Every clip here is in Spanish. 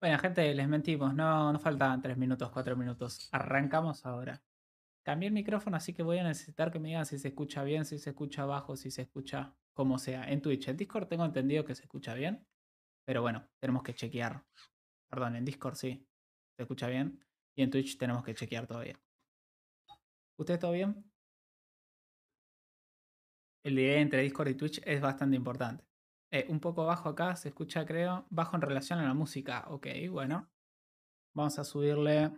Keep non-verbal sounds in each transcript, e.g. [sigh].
Bueno, gente, les mentimos, no, no faltaban 3 minutos, 4 minutos. Arrancamos ahora. Cambié el micrófono, así que voy a necesitar que me digan si se escucha bien, si se escucha bajo, si se escucha como sea. En Twitch, en Discord tengo entendido que se escucha bien, pero bueno, tenemos que chequear. Perdón, en Discord sí, se escucha bien. Y en Twitch tenemos que chequear todavía. ¿Usted todo bien? El delay entre Discord y Twitch es bastante importante. Eh, un poco bajo acá, se escucha creo, bajo en relación a la música. Ok, bueno. Vamos a subirle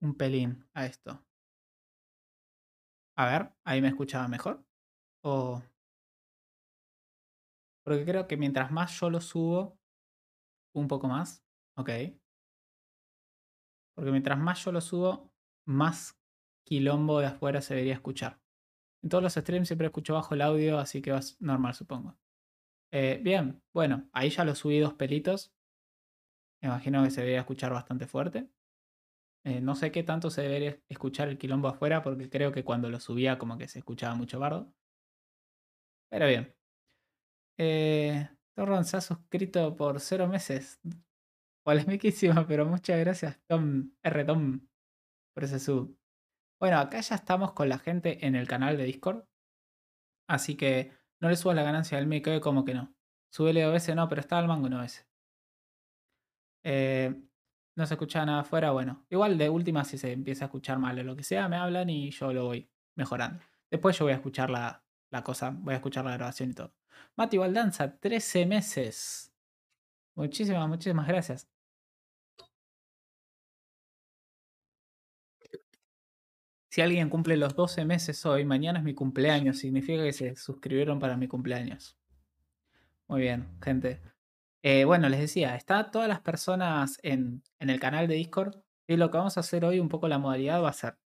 un pelín a esto. A ver, ahí me escuchaba mejor. Porque creo que mientras más yo lo subo, un poco más. Ok. Porque mientras más yo lo subo, más quilombo de afuera se debería escuchar. En todos los streams siempre escucho bajo el audio, así que va normal, supongo. Eh, bien, bueno, ahí ya lo subí dos pelitos. Me imagino que se debería escuchar bastante fuerte. Eh, no sé qué tanto se debería escuchar el quilombo afuera, porque creo que cuando lo subía como que se escuchaba mucho bardo. Pero bien. Eh, Torron se ha suscrito por cero meses. Polémiquísimo, pero muchas gracias, Tom R. Tom, por ese sub. Bueno, acá ya estamos con la gente en el canal de Discord. Así que no le subas la ganancia del mic, como que no. Súbele a veces no, pero está al mango no veces. Eh, no se escucha nada afuera, bueno. Igual de última si se empieza a escuchar mal o lo que sea, me hablan y yo lo voy mejorando. Después yo voy a escuchar la, la cosa, voy a escuchar la grabación y todo. Mati Valdanza, 13 meses. Muchísimas, muchísimas gracias. Si alguien cumple los 12 meses hoy, mañana es mi cumpleaños, significa que se suscribieron para mi cumpleaños. Muy bien, gente. Eh, bueno, les decía, está todas las personas en, en el canal de Discord y lo que vamos a hacer hoy, un poco la modalidad va a ser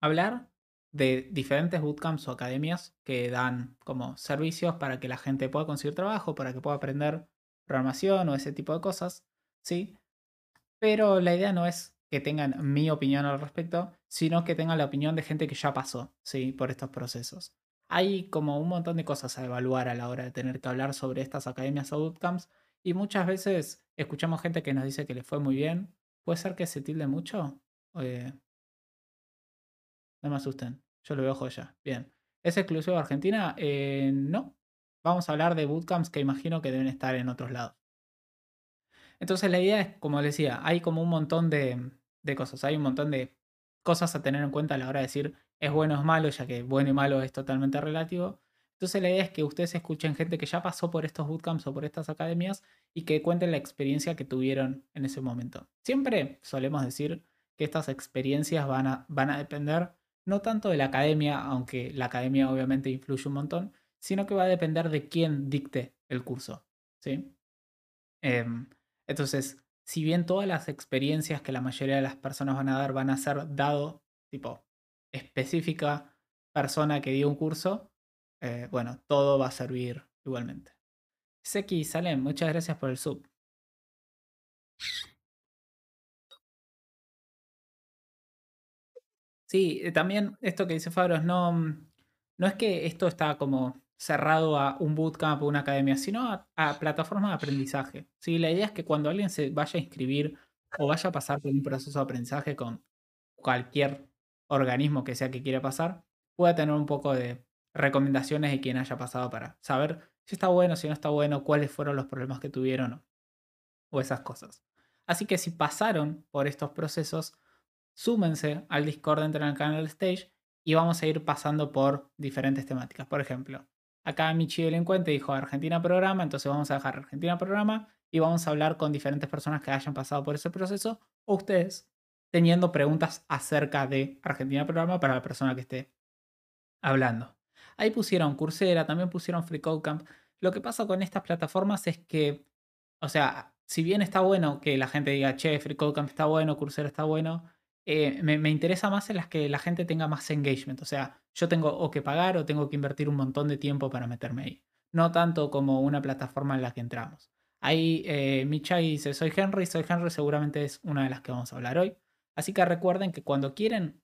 hablar de diferentes bootcamps o academias que dan como servicios para que la gente pueda conseguir trabajo, para que pueda aprender programación o ese tipo de cosas, ¿sí? Pero la idea no es que tengan mi opinión al respecto, sino que tengan la opinión de gente que ya pasó, ¿sí? Por estos procesos. Hay como un montón de cosas a evaluar a la hora de tener que hablar sobre estas academias o bootcamps y muchas veces escuchamos gente que nos dice que le fue muy bien. ¿Puede ser que se tilde mucho? Eh, no me asusten, yo lo veo joya. Bien. ¿Es exclusivo Argentina? Eh, no. Vamos a hablar de bootcamps que imagino que deben estar en otros lados. Entonces la idea es, como les decía, hay como un montón de, de cosas, hay un montón de cosas a tener en cuenta a la hora de decir es bueno o es malo, ya que bueno y malo es totalmente relativo. Entonces la idea es que ustedes escuchen gente que ya pasó por estos bootcamps o por estas academias y que cuenten la experiencia que tuvieron en ese momento. Siempre solemos decir que estas experiencias van a, van a depender no tanto de la academia, aunque la academia obviamente influye un montón, sino que va a depender de quién dicte el curso. ¿sí? Em, entonces, si bien todas las experiencias que la mayoría de las personas van a dar van a ser dado, tipo, específica persona que dio un curso, eh, bueno, todo va a servir igualmente. Seki Salem, muchas gracias por el sub. Sí, eh, también esto que dice Fabros, no, mm, no es que esto está como cerrado a un bootcamp o una academia, sino a, plataformas de aprendizaje. ¿sí? La idea es que cuando alguien se vaya a inscribir o vaya a pasar por un proceso de aprendizaje con cualquier organismo que sea que quiera pasar, pueda tener un poco de recomendaciones de quien haya pasado para saber si está bueno, si no está bueno, cuáles fueron los problemas que tuvieron o esas cosas. Así que si pasaron por estos procesos, súmense al Discord dentro del canal Stage y vamos a ir pasando por diferentes temáticas. Por ejemplo, acá Michi Delincuente dijo Argentina Programa, entonces vamos a dejar Argentina Programa y vamos a hablar con diferentes personas que hayan pasado por ese proceso o ustedes teniendo preguntas acerca de Argentina Programa para la persona que esté hablando. Ahí pusieron Coursera, también pusieron Free Camp. Lo que pasa con estas plataformas es que, o sea, si bien está bueno que la gente diga, che, Free Camp está bueno, Coursera está bueno, eh, me, interesa más en las que la gente tenga más engagement. O sea, yo tengo o que pagar o tengo que invertir un montón de tiempo para meterme ahí. No tanto como una plataforma en la que entramos. Ahí eh, Michai dice, soy Henry, soy Henry, seguramente es una de las que vamos a hablar hoy. Así que recuerden que cuando quieren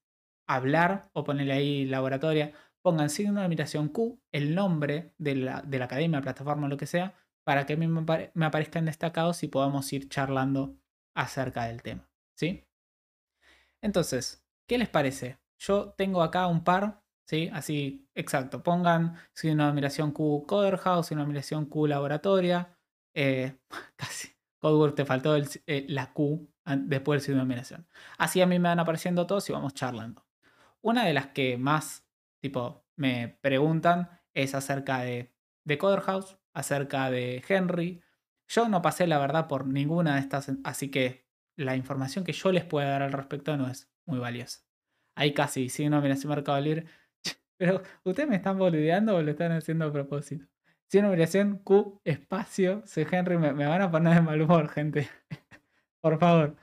hablar o ponerle ahí laboratoria, pongan signo de admiración Q, el nombre de la, de la academia, plataforma, lo que sea, para que a mí me, apare- me aparezcan destacados y podamos ir charlando acerca del tema. ¿Sí? Entonces, ¿qué les parece? Yo tengo acá un par, ¿sí? Así, exacto. Pongan si una admiración Q Coder House, si una admiración Q Laboratoria. eh, [laughs] casi. Codework te faltó el- eh, la Q después del signo de admiración. Así a mí me van apareciendo todos y vamos charlando. Una de las que más, tipo, me preguntan es acerca de, de House, acerca de Henry. Yo no pasé, la verdad, por ninguna de estas, así que la información que yo les pueda dar al respecto no es muy valiosa. Ahí casi, si no, mira, si Mercado Libre. [laughs] Pero, ¿ustedes me están boludeando o lo están haciendo a propósito? Si una numeración Q, espacio, soy Henry, me, me van a poner de mal humor, gente. [laughs] Por favor,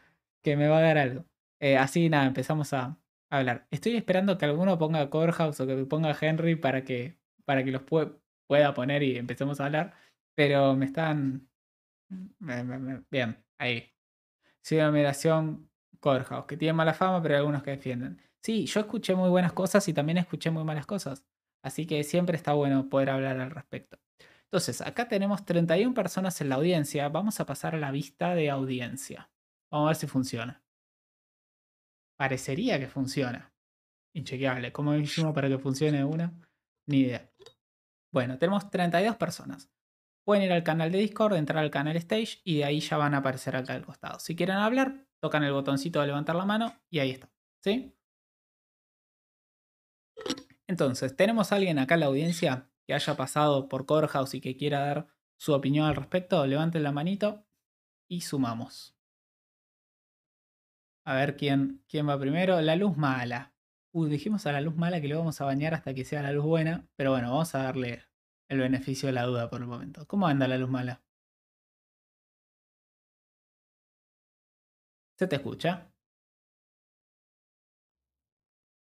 que me va a dar algo. Eh, así, nada, empezamos a, hablar. Estoy esperando que alguno ponga Corehouse o que ponga Henry para que, para que los pue- pueda poner y empecemos a hablar. Pero me están. bien, ahí. Sí, una numeración Corehouse, que tiene mala fama, pero hay algunos que defienden. Sí, yo escuché muy buenas cosas y también escuché muy malas cosas. Así que siempre está bueno poder hablar al respecto. Entonces, acá tenemos 31 personas en la audiencia. Vamos a pasar a la vista de audiencia. Vamos a ver si funciona. Parecería que funciona. Inchequeable. ¿Cómo hicimos para que funcione una? Ni idea. Bueno, tenemos 32 personas. Pueden ir al canal de Discord, entrar al canal Stage y de ahí ya van a aparecer acá al costado. Si quieren hablar, tocan el botoncito de levantar la mano y ahí está. ¿Sí? Entonces, ¿tenemos a alguien acá en la audiencia que haya pasado por Corehouse y que quiera dar su opinión al respecto? Levanten la manito y sumamos. A ver quién, quién va primero. La luz mala. Uh, dijimos a la luz mala que le vamos a bañar hasta que sea la luz buena. Pero bueno, vamos a darle el beneficio de la duda por el momento. ¿Cómo anda la luz mala? ¿Se te escucha?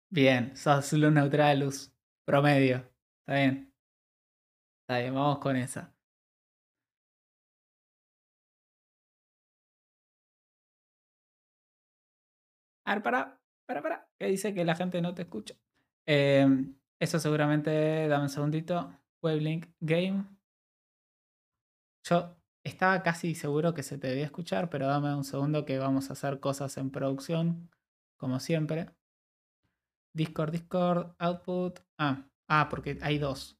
Bien, sos luz neutral, luz promedio. Está bien. Está bien, vamos con esa. A ver, para, para, para. Que dice que la gente no te escucha. Eh, eso seguramente, dame un segundito. Weblink Game. Yo estaba casi seguro que se te debía escuchar, pero dame un segundo que vamos a hacer cosas en producción, como siempre. Discord, Discord, Output. Ah, ah, porque hay dos.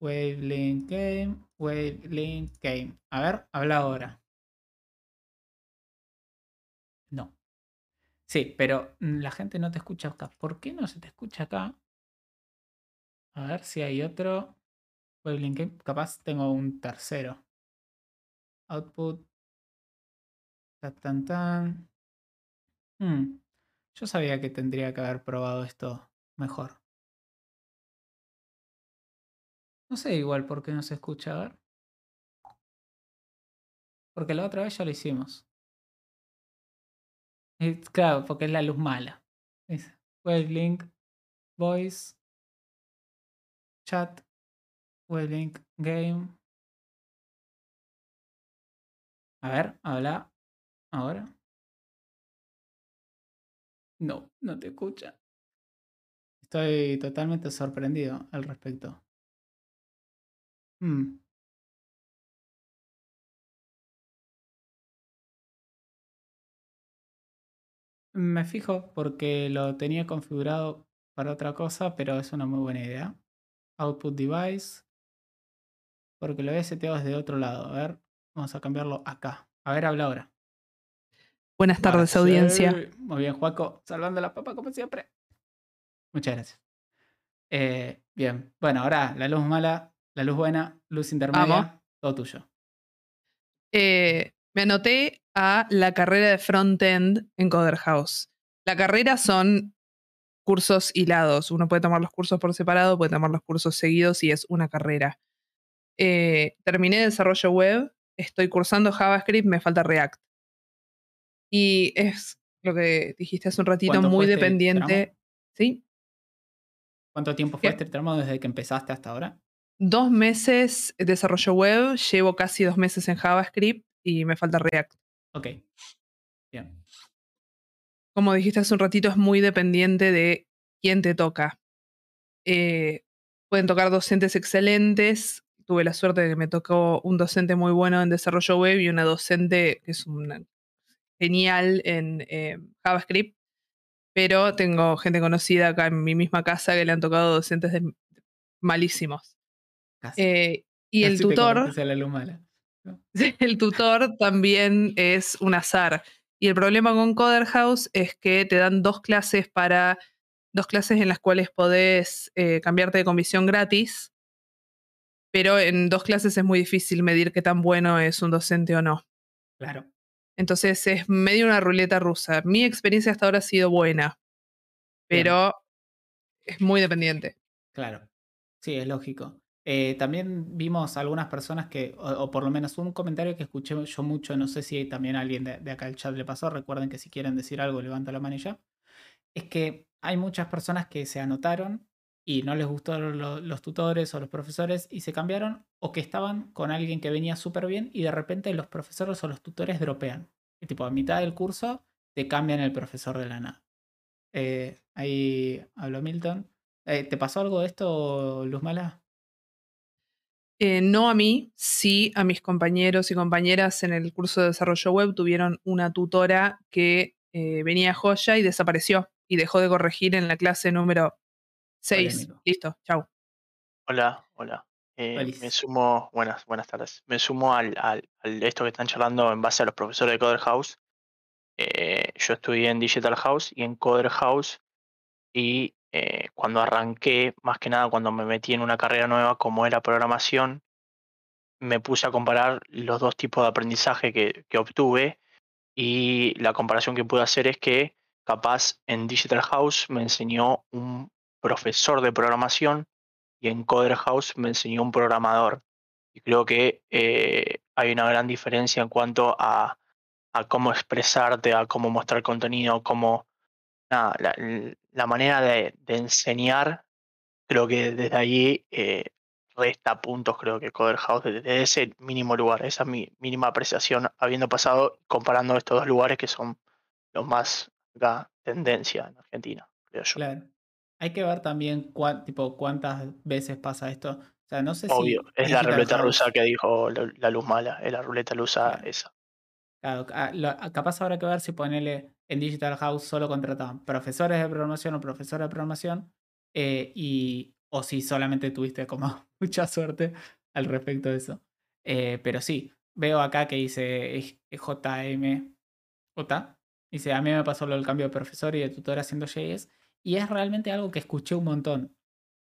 Wavelink Game, Wavelink Game. A ver, habla ahora. No. Sí, pero la gente no te escucha acá. ¿Por qué no se te escucha acá? A ver si hay otro. Wavelink Game. Capaz tengo un tercero. Output. Tan, tan, tan. Hmm, Yo sabía que tendría que haber probado esto mejor. No sé igual por qué no se escucha. A ver. Porque la otra vez ya lo hicimos. Claro, porque es la luz mala. Es Wavelink, Voice, Chat, Wavelink, Game. A ver, habla. Ahora. No, no te escucha. Estoy totalmente sorprendido al respecto. Hmm. Me fijo porque lo tenía configurado para otra cosa, pero es una muy buena idea. Output device. Porque lo había seteado desde otro lado. A ver, vamos a cambiarlo acá. A ver, habla ahora. Buenas tardes, audiencia. Muy bien, Juaco. Salvando la papa como siempre. Muchas gracias. Eh, bien. Bueno, ahora la luz mala, la luz buena, luz intermedia. Vamos. Todo tuyo. Eh, me anoté a la carrera de front-end en Coder House. La carrera son cursos hilados. Uno puede tomar los cursos por separado, puede tomar los cursos seguidos y es una carrera. Eh, terminé desarrollo web, estoy cursando JavaScript, me falta React. Y es lo que dijiste hace un ratito, ¿Cuánto muy este dependiente. tramo? ¿Sí? ¿Cuánto tiempo fue ¿Qué? este tramo desde que empezaste hasta ahora? Dos meses de desarrollo web, llevo casi dos meses en JavaScript y me falta React. Ok. Bien. como dijiste hace un ratito, es muy dependiente de quién te toca. Eh, pueden tocar docentes excelentes, tuve la suerte de que me tocó un docente muy bueno en desarrollo web y una docente que es una genial en eh, JavaScript, pero tengo gente conocida acá en mi misma casa que le han tocado docentes de- malísimos. Casi. Eh, y el Casi te tutor, la luz mala. [laughs] el tutor también es un azar. Y el problema con Coder House es que te dan dos clases para dos clases en las cuales podés eh, cambiarte de comisión gratis, pero en dos clases es muy difícil medir qué tan bueno es un docente o no. Claro. Entonces es medio una ruleta rusa. Mi experiencia hasta ahora ha sido buena, Bien. pero es muy dependiente. Claro, sí, es lógico. Eh, también vimos algunas personas que, o, o por lo menos un comentario que escuché yo mucho, no sé si también a alguien de, de acá el chat le pasó, recuerden que si quieren decir algo, levanta la mano y ya. Es que hay muchas personas que se anotaron y no les gustaron lo- los tutores o los profesores y se cambiaron, o que estaban con alguien que venía súper bien y de repente los profesores o los tutores dropean. Y tipo, a mitad del curso te cambian el profesor de la nada. Eh, ahí habló Milton. Eh, ¿Te pasó algo de esto, Luz Mala? Eh, no a mí, sí a mis compañeros y compañeras en el curso de desarrollo web tuvieron una tutora que venía joya y desapareció y dejó de corregir en la clase número 6. Polémico. Listo, chau. Hola, hola. Eh, me sumo, buenas, buenas tardes. Me sumo al, al, al esto que están charlando en base a los profesores de Coder House. Eh, yo estudié en Digital House y en Coder House y eh, cuando arranqué, más que nada cuando me metí en una carrera nueva como era programación, me puse a comparar los dos tipos de aprendizaje que, que obtuve y la comparación que pude hacer es que capaz en Digital House me enseñó un profesor de programación y en Coder House me enseñó un programador. Y creo que eh, hay una gran diferencia en cuanto a, a cómo expresarte, a cómo mostrar contenido, cómo nada, la, la manera de, de enseñar. Creo que desde ahí eh, resta puntos, creo que Coder House, desde ese mínimo lugar, esa mínima apreciación, habiendo pasado, comparando estos dos lugares que son los más acá, tendencia en Argentina, creo yo. Claro. Hay que ver también cuán- tipo, cuántas veces pasa esto. O sea, no sé Obvio, si. es la ruleta House- rusa que dijo la, la luz mala, es la ruleta rusa Claro. esa. Claro, ah, lo- ah, capaz habrá que ver si ponerle en Digital House solo contrataban profesores de programación o profesora de programación eh, y o si solamente tuviste como [laughs] mucha suerte al respecto de eso. Eh, pero sí, veo acá que dice JM J. Dice, a mí me pasó lo del cambio de profesor y de tutor haciendo JS y es realmente algo que escuché un montón.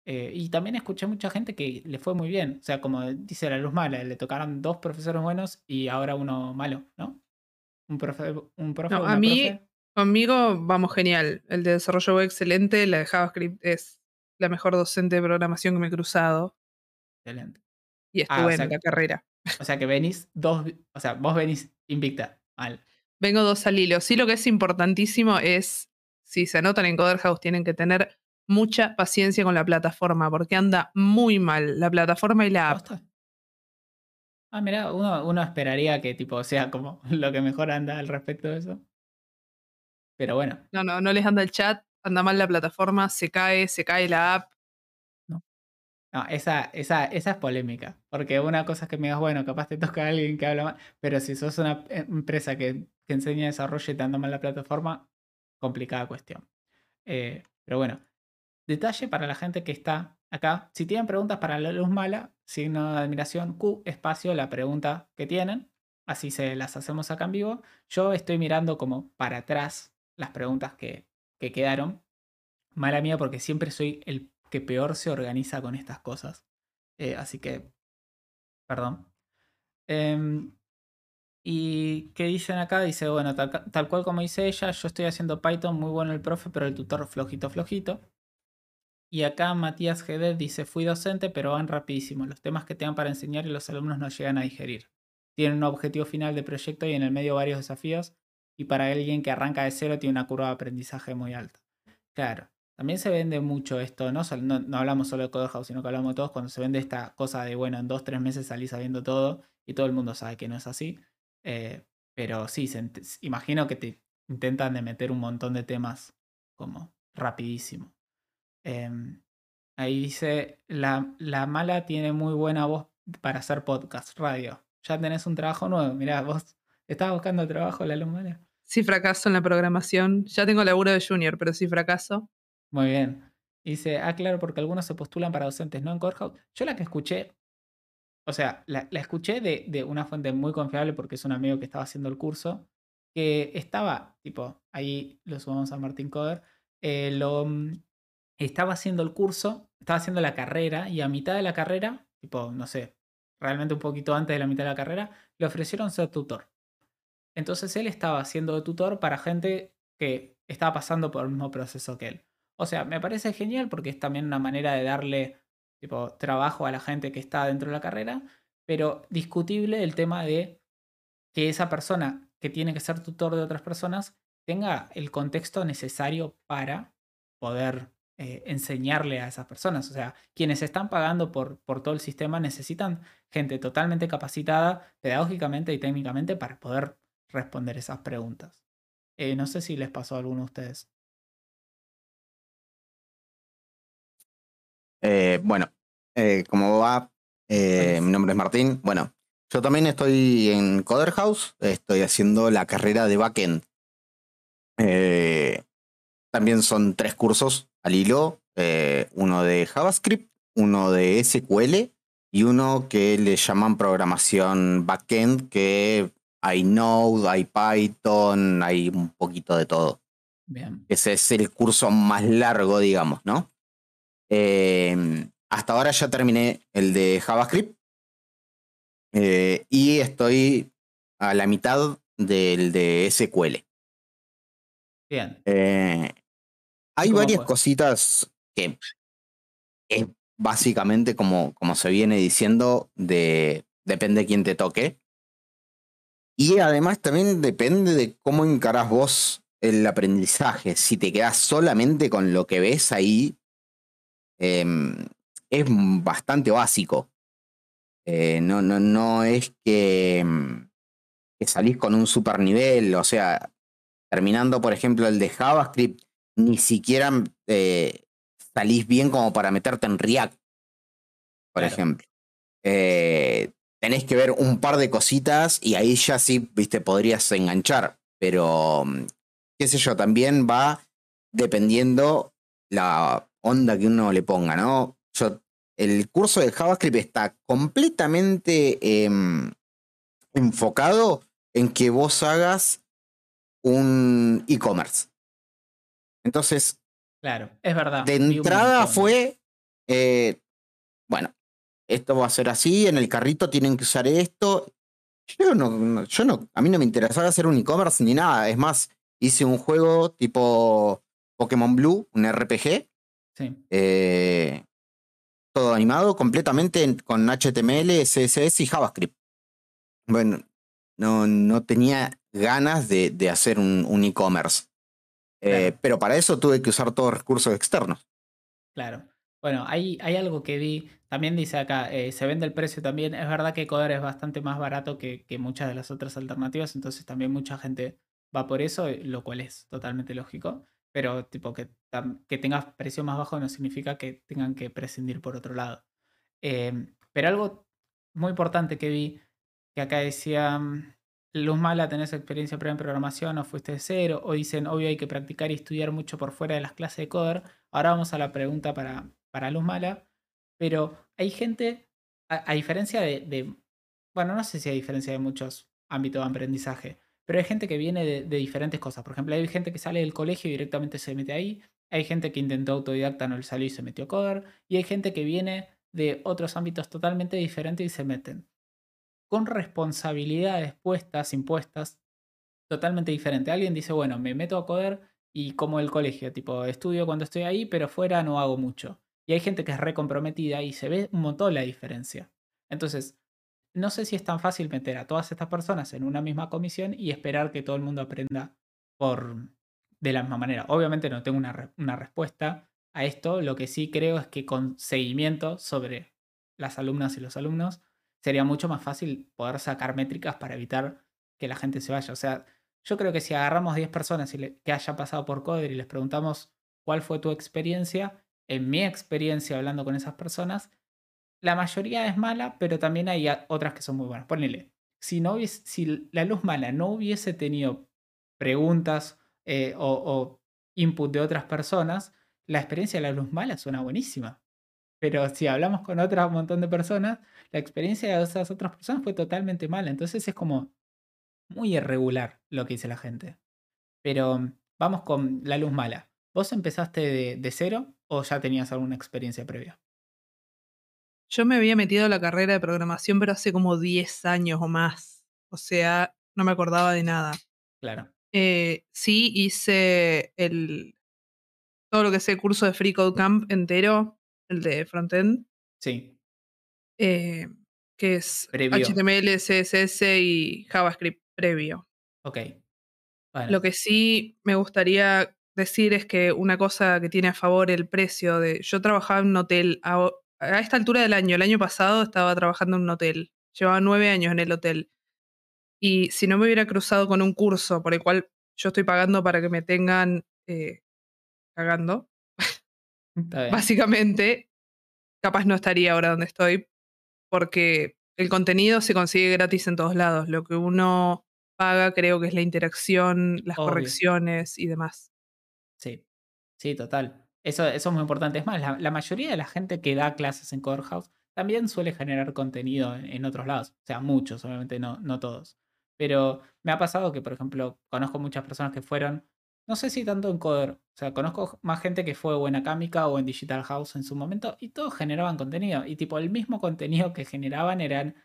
Eh, y también escuché mucha gente que le fue muy bien. O sea, como dice la luz mala, le tocaron dos profesores buenos y ahora uno malo, ¿no? Un profe, un profe, No, a mí- profe. Conmigo vamos genial. El de desarrollo web excelente, la de JavaScript es la mejor docente de programación que me he cruzado Excelente. y Ah, estuve o sea en la carrera. O sea que venís dos, o sea, vos venís invicta. Mal. Vengo dos al hilo. Sí, lo que es importantísimo es, si se anotan en Coder House, tienen que tener mucha paciencia con la plataforma, porque anda muy mal la plataforma y la app. Ah, mira, uno, uno esperaría que tipo sea como [laughs] lo que mejor anda al respecto de eso. Pero bueno, No, no, no les anda el chat, anda mal la plataforma, se cae, se cae la app. no, esa, esa, esa es polémica. Porque una cosa es que me digas, bueno, capaz te toca a alguien que habla mal, pero si sos una eh, empresa que, que enseña desarrollo y te anda mal la plataforma, complicada cuestión. Eh, pero bueno, detalle para la gente que está acá. Si tienen preguntas para la luz mala, signo de admiración Q, espacio, la pregunta que tienen. Así se las hacemos acá en vivo. Yo estoy mirando como para atrás las preguntas que, que quedaron. Mala mía porque siempre soy el que peor se organiza con estas cosas. Eh, así que, perdón. Em, ¿Y qué dicen acá? Dice, bueno, tal, cual como dice ella, yo estoy haciendo Python, muy bueno el profe, pero el tutor flojito, flojito. Y acá Matías GD dice, fui docente, pero van rapidísimo. Los temas que te dan para enseñar y los alumnos no llegan a digerir. Tienen un objetivo final de proyecto y en el medio varios desafíos. Y para alguien que arranca de cero tiene una curva de aprendizaje muy alta. Claro, también se vende mucho esto, no, no, no hablamos solo de Code House, sino que hablamos todos cuando se vende esta cosa de, bueno, en dos, tres meses salís sabiendo todo y todo el mundo sabe que no es así. Eh, pero sí, se imagino que te intentan de meter un montón de temas como rapidísimo. Em, ahí dice, la, la mala tiene muy buena voz para hacer podcast, radio. Ya tenés un trabajo nuevo. Mirá, vos estabas buscando trabajo, la lumana. Si fracaso en la programación, ya tengo laburo de junior, pero si fracaso. Muy bien. Dice, ah, claro, porque algunos se postulan para docentes, ¿no? En Corehouse. Yo la que escuché, o sea, la, escuché de, una fuente muy confiable porque es un amigo que estaba haciendo el curso, que estaba, tipo, ahí lo subamos a Martín Coder, eh, lo, mm, estaba haciendo el curso, estaba haciendo la carrera y a mitad de la carrera, tipo, no sé, realmente un poquito antes de la mitad de la carrera, le ofrecieron ser tutor. Entonces él estaba haciendo de tutor para gente que estaba pasando por el mismo proceso que él. O sea, me parece genial porque es también una manera de darle tipo, trabajo a la gente que está dentro de la carrera, pero discutible el tema de que esa persona que tiene que ser tutor de otras personas tenga el contexto necesario para poder eh, enseñarle a esas personas. O sea, quienes están pagando por, por todo el sistema necesitan gente totalmente capacitada pedagógicamente y técnicamente para poder responder esas preguntas. Eh, no sé si les pasó a alguno de ustedes. Eh, bueno, eh, como va, eh, mi nombre es Martín. Bueno, yo también estoy en Coder House, estoy haciendo la carrera de backend. Eh, también son tres cursos al hilo, eh, uno de JavaScript, uno de SQL y uno que le llaman programación backend, que hay Node, hay Python, hay un poquito de todo. Bien. Ese es el curso más largo, digamos, ¿no? Eh, hasta ahora ya terminé el de JavaScript eh, y estoy a la mitad del de SQL. Bien. Eh, hay ¿Cómo varias fue? cositas que es básicamente como, como se viene diciendo, de depende de quién te toque. Y además también depende de cómo encarás vos el aprendizaje. Si te quedas solamente con lo que ves ahí, em, es bastante básico. Eh, no, no, no es que, que salís con un super nivel, o sea, terminando, por ejemplo, el de JavaScript, ni siquiera eh, salís bien como para meterte en React, por Claro. ejemplo. Eh, tenés que ver un par de cositas y ahí ya sí, viste, podrías enganchar. Pero, mm, qué sé yo, también va dependiendo la onda que uno le ponga, ¿no? El curso de JavaScript está completamente em, enfocado en que vos hagas un e-commerce. Entonces, Claro, es verdad. de entrada fue, eh, bueno, esto va a ser así, en el carrito tienen que usar esto. Yo no, no- yo no, a mí no me interesaba hacer un e-commerce ni nada. Es más, hice un juego tipo Pokémon Blue, un RPG, Sí, eh, todo animado completamente en- con HTML, CSS y JavaScript. Bueno, no, no tenía ganas de, de hacer un, un e-commerce. Eh, pero para eso tuve que usar todos recursos externos. claro. Bueno, hay, hay algo que vi, también dice acá, eh, se vende el precio también. Es verdad que Coder es bastante más barato que, que muchas de las otras alternativas, entonces también mucha gente va por eso, eh, lo cual es totalmente lógico. Pero tipo que, que tengas precio más bajo no significa que tengan que prescindir por otro lado. Eh, pero algo muy importante que vi, que acá decía, mm, Luz Mala, ¿tenés experiencia previa en programación o fuiste de cero? O dicen, obvio hay que practicar y estudiar mucho por fuera de las clases de Coder. Ahora vamos a la pregunta para, para Luz Mala. Pero hay gente, a, a diferencia de, de- bueno, no sé si hay diferencia de muchos ámbitos de aprendizaje, pero hay gente que viene de, diferentes cosas. Por ejemplo, hay gente que sale del colegio y directamente se mete ahí. Hay gente que intentó autodidacta, no le salió y se metió a Coder. Y hay gente que viene de otros ámbitos totalmente diferentes y se meten con responsabilidades puestas, impuestas, totalmente diferente. Alguien dice, bueno, me meto a coder y como el colegio, tipo, estudio cuando estoy ahí, pero fuera no hago mucho. Y hay gente que es recomprometida y se ve un montón la diferencia. Entonces, no sé si es tan fácil meter a todas estas personas en una misma comisión y esperar que todo el mundo aprenda por de la misma manera. Obviamente no tengo una, una respuesta a esto. Lo que sí creo es que con seguimiento sobre las alumnas y los alumnos sería mucho más fácil poder sacar métricas para evitar que la gente se vaya. O sea, yo creo que si agarramos 10 personas que hayan pasado por Coder y les preguntamos cuál fue tu experiencia, en mi experiencia hablando con esas personas, la mayoría es mala, pero también hay otras que son muy buenas. Ponele, si, no hubiese- si la luz mala no hubiese tenido preguntas eh, o, input de otras personas, la experiencia de la luz mala suena buenísima. Pero si hablamos con otro montón de personas, la experiencia de esas otras personas fue totalmente mala. Entonces es como muy irregular lo que dice la gente. Pero vamos con la luz mala. ¿Vos empezaste de cero o ya tenías alguna experiencia previa? Yo me había metido a la carrera de programación, pero hace como 10 años o más. O sea, no me acordaba de nada. Claro. Eh, sí hice el todo lo que es el curso de Free Code Camp entero, el de frontend, Sí. eh, que es Previo. HTML, CSS y JavaScript previo. Ok. Bueno, Lo que sí me gustaría decir es que una cosa que tiene a favor el precio de. Yo trabajaba en un hotel. A, esta altura del año, el año pasado estaba trabajando en un hotel. Llevaba nueve años en el hotel. Y si no me hubiera cruzado con un curso por el cual yo estoy pagando para que me tengan eh, cagando, básicamente, capaz no estaría ahora donde estoy, porque el contenido se consigue gratis en todos lados. Lo que uno paga creo que es la interacción, las Obvio. correcciones y demás. Sí, sí, total. Eso, eso es muy importante. Es más, la, mayoría de la gente que da clases en Coder House también suele generar contenido en, en otros lados. O sea, muchos, obviamente no, no todos. Pero me ha pasado que, por ejemplo, conozco muchas personas que fueron, no sé si tanto en Coder, o sea, conozco más gente que fue o en Acámica o en Digital House en su momento y todos generaban contenido. Y tipo, el mismo contenido que generaban eran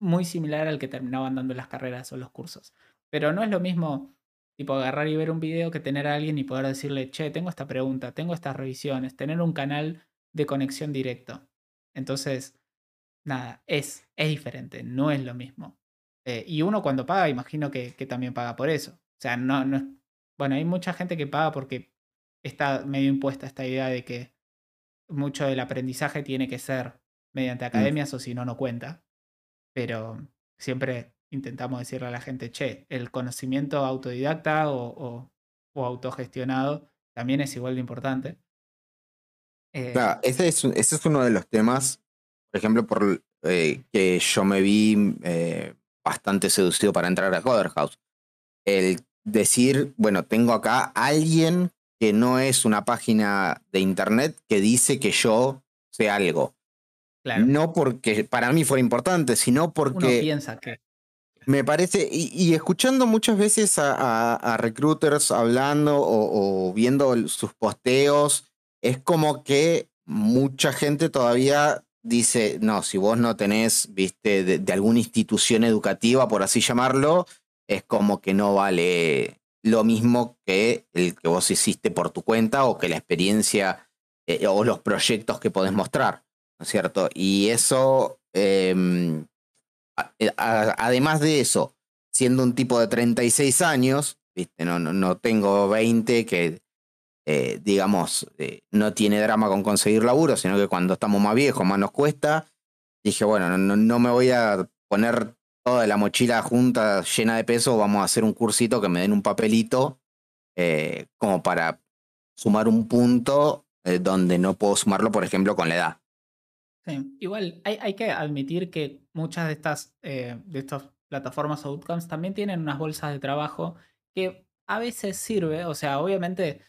muy similar al que terminaban dando las carreras o los cursos. Pero no es lo mismo Tipo, agarrar y ver un video que tener a alguien y poder decirle, che, tengo esta pregunta, tengo estas revisiones, tener un canal de conexión directo. Entonces, nada, es, es diferente, no es lo mismo. Eh, y uno cuando paga, imagino que, que también paga por eso. O sea, no, no es. Bueno, hay mucha gente que paga porque está medio impuesta esta idea de que mucho del aprendizaje tiene que ser mediante academias o si no, no cuenta. Pero siempre intentamos decirle a la gente, che, el conocimiento autodidacta o, o- o autogestionado también es igual de importante. Eh, Claro, ese es, ese es uno de los temas, por ejemplo, por eh, que yo me vi eh, bastante seducido para entrar a Coder House. El decir, bueno, tengo acá alguien que no es una página de internet que dice que yo sé algo. claro, No porque para mí fuera importante, sino uno porque piensa que. Me parece, y, escuchando muchas veces a, recruiters hablando o, viendo sus posteos, es como que mucha gente todavía dice, no, si vos no tenés, viste, de, alguna institución educativa, por así llamarlo, es como que no vale lo mismo que el que vos hiciste por tu cuenta o que la experiencia eh, o los proyectos que podés mostrar, ¿no es cierto? Y eso... em, además de eso, siendo un tipo de 36 años, ¿viste? No, no, no tengo 20 que, eh, digamos, eh, no tiene drama con conseguir laburo, sino que cuando estamos más viejos, más nos cuesta. Dije, bueno, no, no, me voy a poner toda la mochila junta llena de peso, vamos a hacer un cursito que me den un papelito eh, como para sumar un punto eh, donde no puedo sumarlo, por ejemplo, con la edad. Igual hay, hay que admitir que muchas de estas, eh, de estas plataformas o bootcamps también tienen unas bolsas de trabajo que a veces sirve, o sea, obviamente,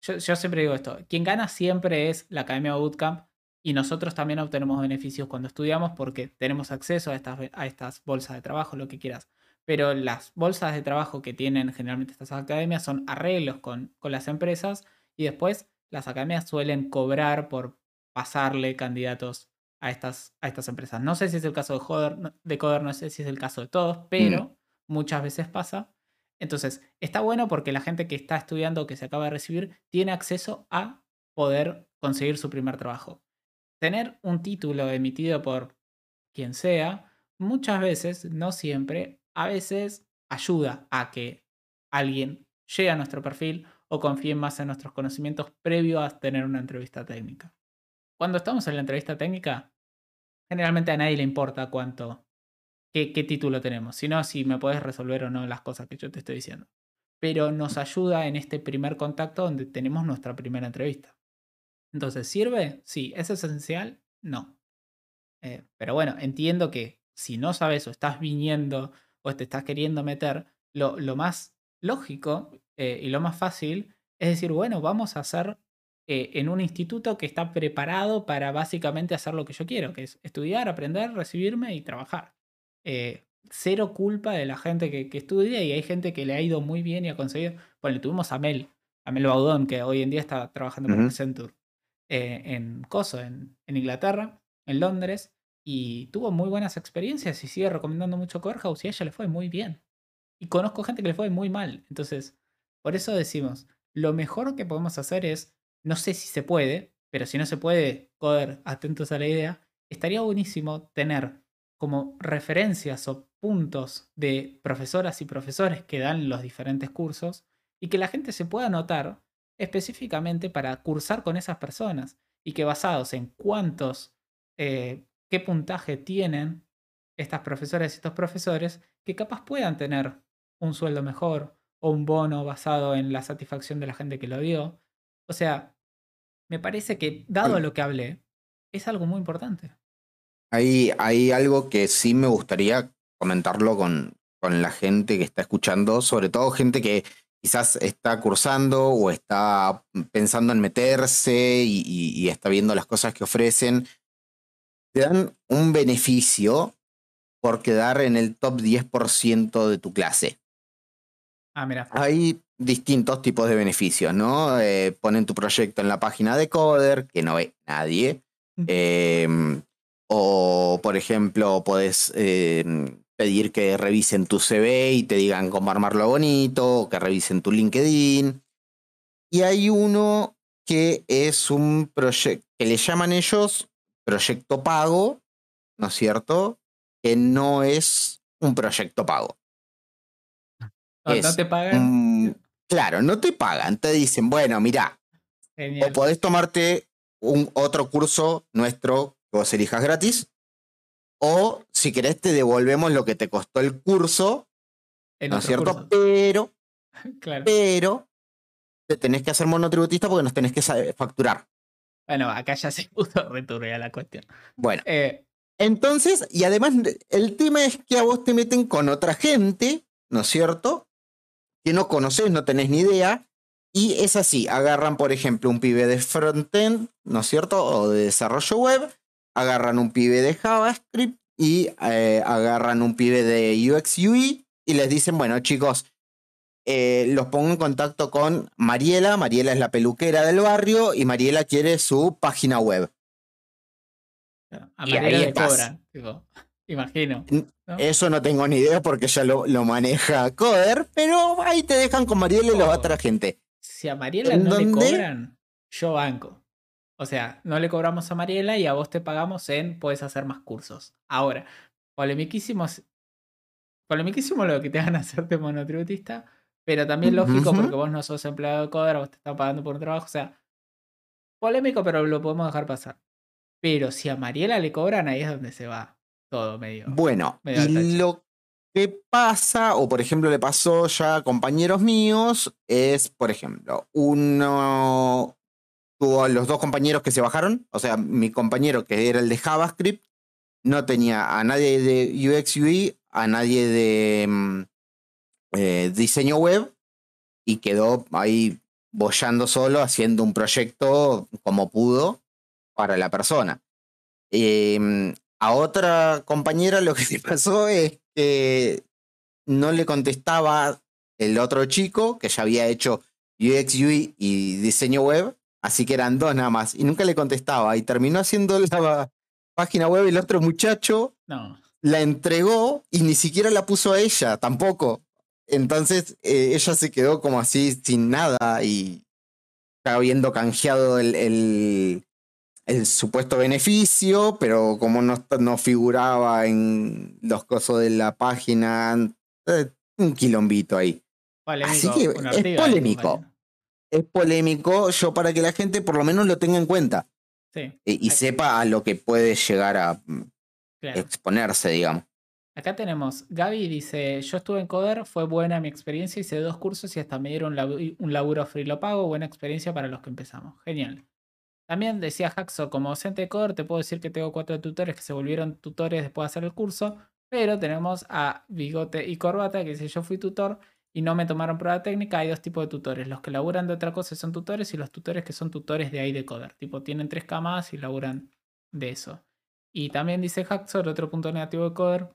yo, yo siempre digo esto, quien gana siempre es la academia bootcamp y nosotros también obtenemos beneficios cuando estudiamos porque tenemos acceso a estas, a estas bolsas de trabajo, lo que quieras. Pero las bolsas de trabajo que tienen generalmente estas academias son arreglos con, con las empresas y después las academias suelen cobrar por pasarle candidatos a estas, a estas empresas. No sé si es el caso de Coder, de Coder, no sé si es el caso de todos, pero muchas veces pasa. Entonces, está bueno porque la gente que está estudiando o que se acaba de recibir tiene acceso a poder conseguir su primer trabajo. Tener un título emitido por quien sea, muchas veces, no siempre, a veces ayuda a que alguien llegue a nuestro perfil o confíe más en nuestros conocimientos previo a tener una entrevista técnica. Cuando estamos en la entrevista técnica, generalmente a nadie le importa cuánto, qué, qué título tenemos, sino si me puedes resolver o no las cosas que yo te estoy diciendo. Pero nos ayuda en este primer contacto donde tenemos nuestra primera entrevista. Entonces, ¿sirve? Sí. ¿Es esencial? No. Eh, pero bueno, entiendo que si no sabes o estás viniendo o te estás queriendo meter, lo, lo más lógico eh, y lo más fácil es decir, bueno, vamos a hacer eh, en un instituto que está preparado para básicamente hacer lo que yo quiero, que es estudiar, aprender, recibirme y trabajar. Eh, cero culpa de la gente que, que, estudia y hay gente que le ha ido muy bien y ha conseguido. Bueno, tuvimos a Mel, a Mel Baudón, que hoy en día está trabajando uh -huh. con Accenture en Coso, en, en Inglaterra, en Londres, y tuvo muy buenas experiencias y sigue recomendando mucho Corehouse y a ella le fue muy bien. Y conozco gente que le fue muy mal. Entonces, por eso decimos, lo mejor que podemos hacer es, no sé si se puede, pero si no se puede, coder, atentos a la idea, estaría buenísimo tener como referencias o puntos de profesoras y profesores que dan los diferentes cursos y que la gente se pueda anotar específicamente para cursar con esas personas y que basados en cuántos eh, qué puntaje tienen estas profesoras y estos profesores que capaz puedan tener un sueldo mejor o un bono basado en la satisfacción de la gente que lo dio. O sea, me parece que, dado lo que hablé, es algo muy importante. Hay, hay algo que sí me gustaría comentarlo con, con la gente que está escuchando, sobre todo gente que quizás está cursando o está pensando en meterse y, y, y está viendo las cosas que ofrecen te dan un beneficio por quedar en el top 10% de tu clase. Ah, mira. Hay distintos tipos de beneficios, ¿no? Eh, ponen tu proyecto en la página de Coder, que no ve nadie. Eh, o, por ejemplo, podés eh, pedir que revisen tu CV y te digan cómo armarlo bonito, o que revisen tu LinkedIn. Y hay uno que es un proyecto que le llaman ellos proyecto pago, ¿no es cierto? Que no es un proyecto pago. No, es, no te pagan. Claro, no te pagan. Te dicen, bueno, mira, o podés tomarte un otro curso nuestro que vos elijas gratis, o si querés te devolvemos lo que te costó el curso, en ¿no es cierto? curso. Pero, [laughs] claro. pero, te tenés que hacer monotributista porque nos tenés que facturar. Bueno, acá ya se puso [laughs] returbia la cuestión. Bueno. Eh, entonces, y además, el tema es que a vos te meten con otra gente, ¿no es cierto? Que no conoces, no tenés ni idea. Y es así, agarran, por ejemplo, un pibe de frontend, ¿no es cierto? O de desarrollo web, agarran un pibe de JavaScript y eh, agarran un pibe de UX UI y les dicen, bueno, chicos, eh, los pongo en contacto con Mariela. Mariela es la peluquera del barrio y Mariela quiere su página web. A Mariela le cobran, tipo, imagino. ¿no? Eso no tengo ni idea porque ya lo, lo, maneja Coder, pero ahí te dejan con Mariela y oh, los va a otra gente. Si a Mariela no le cobran, yo banco. O sea, no le cobramos a Mariela y a vos te pagamos en puedes hacer más cursos. Ahora, polemiquísimo, polemiquísimo lo que te [laughs] van a hacerte monotributista, pero también lógico uh -huh. porque vos no sos empleado de Coder, vos te están pagando por un trabajo. O sea, polémico, pero lo podemos dejar pasar. Pero si a Mariela le cobran, ahí es donde se va todo medio. Bueno, medio y lo que pasa, o por ejemplo le pasó ya a compañeros míos, es, por ejemplo, uno tuvo los dos compañeros que se bajaron, o sea, mi compañero que era el de JavaScript, no tenía a nadie de UX UI, a nadie de eh, diseño web, y quedó ahí bollando solo, haciendo un proyecto como pudo para la persona. Eh, a otra compañera lo que se pasó es que no le contestaba el otro chico que ya había hecho UX, UI y diseño web, así que eran dos nada más, y nunca le contestaba, y terminó haciendo la página web y el otro muchacho no. la entregó y ni siquiera la puso a ella, tampoco. Entonces eh, ella se quedó como así sin nada y habiendo canjeado el, el, el supuesto beneficio, pero como no, no, figuraba en los cosos de la página, eh, un quilombito ahí. Polémico, Así que es polémico. Es polémico, yo para que la gente por lo menos lo tenga en cuenta. Sí. Y, y sepa a lo que puede llegar a mm, claro. exponerse, digamos. Acá tenemos, Gaby dice, yo estuve en Coder, fue buena mi experiencia, hice dos cursos y hasta me dieron un laburo free lo pago, buena experiencia para los que empezamos. Genial. También decía Haxor, como docente de Coder, te puedo decir que tengo cuatro tutores que se volvieron tutores después de hacer el curso, pero tenemos a Bigote y Corbata, que dice yo fui tutor y no me tomaron prueba técnica. Hay dos tipos de tutores, los que laburan de otra cosa son tutores y los tutores que son tutores de ahí de Coder. Tipo, tienen tres camas y laburan de eso. Y también dice Haxor, otro punto negativo de Coder,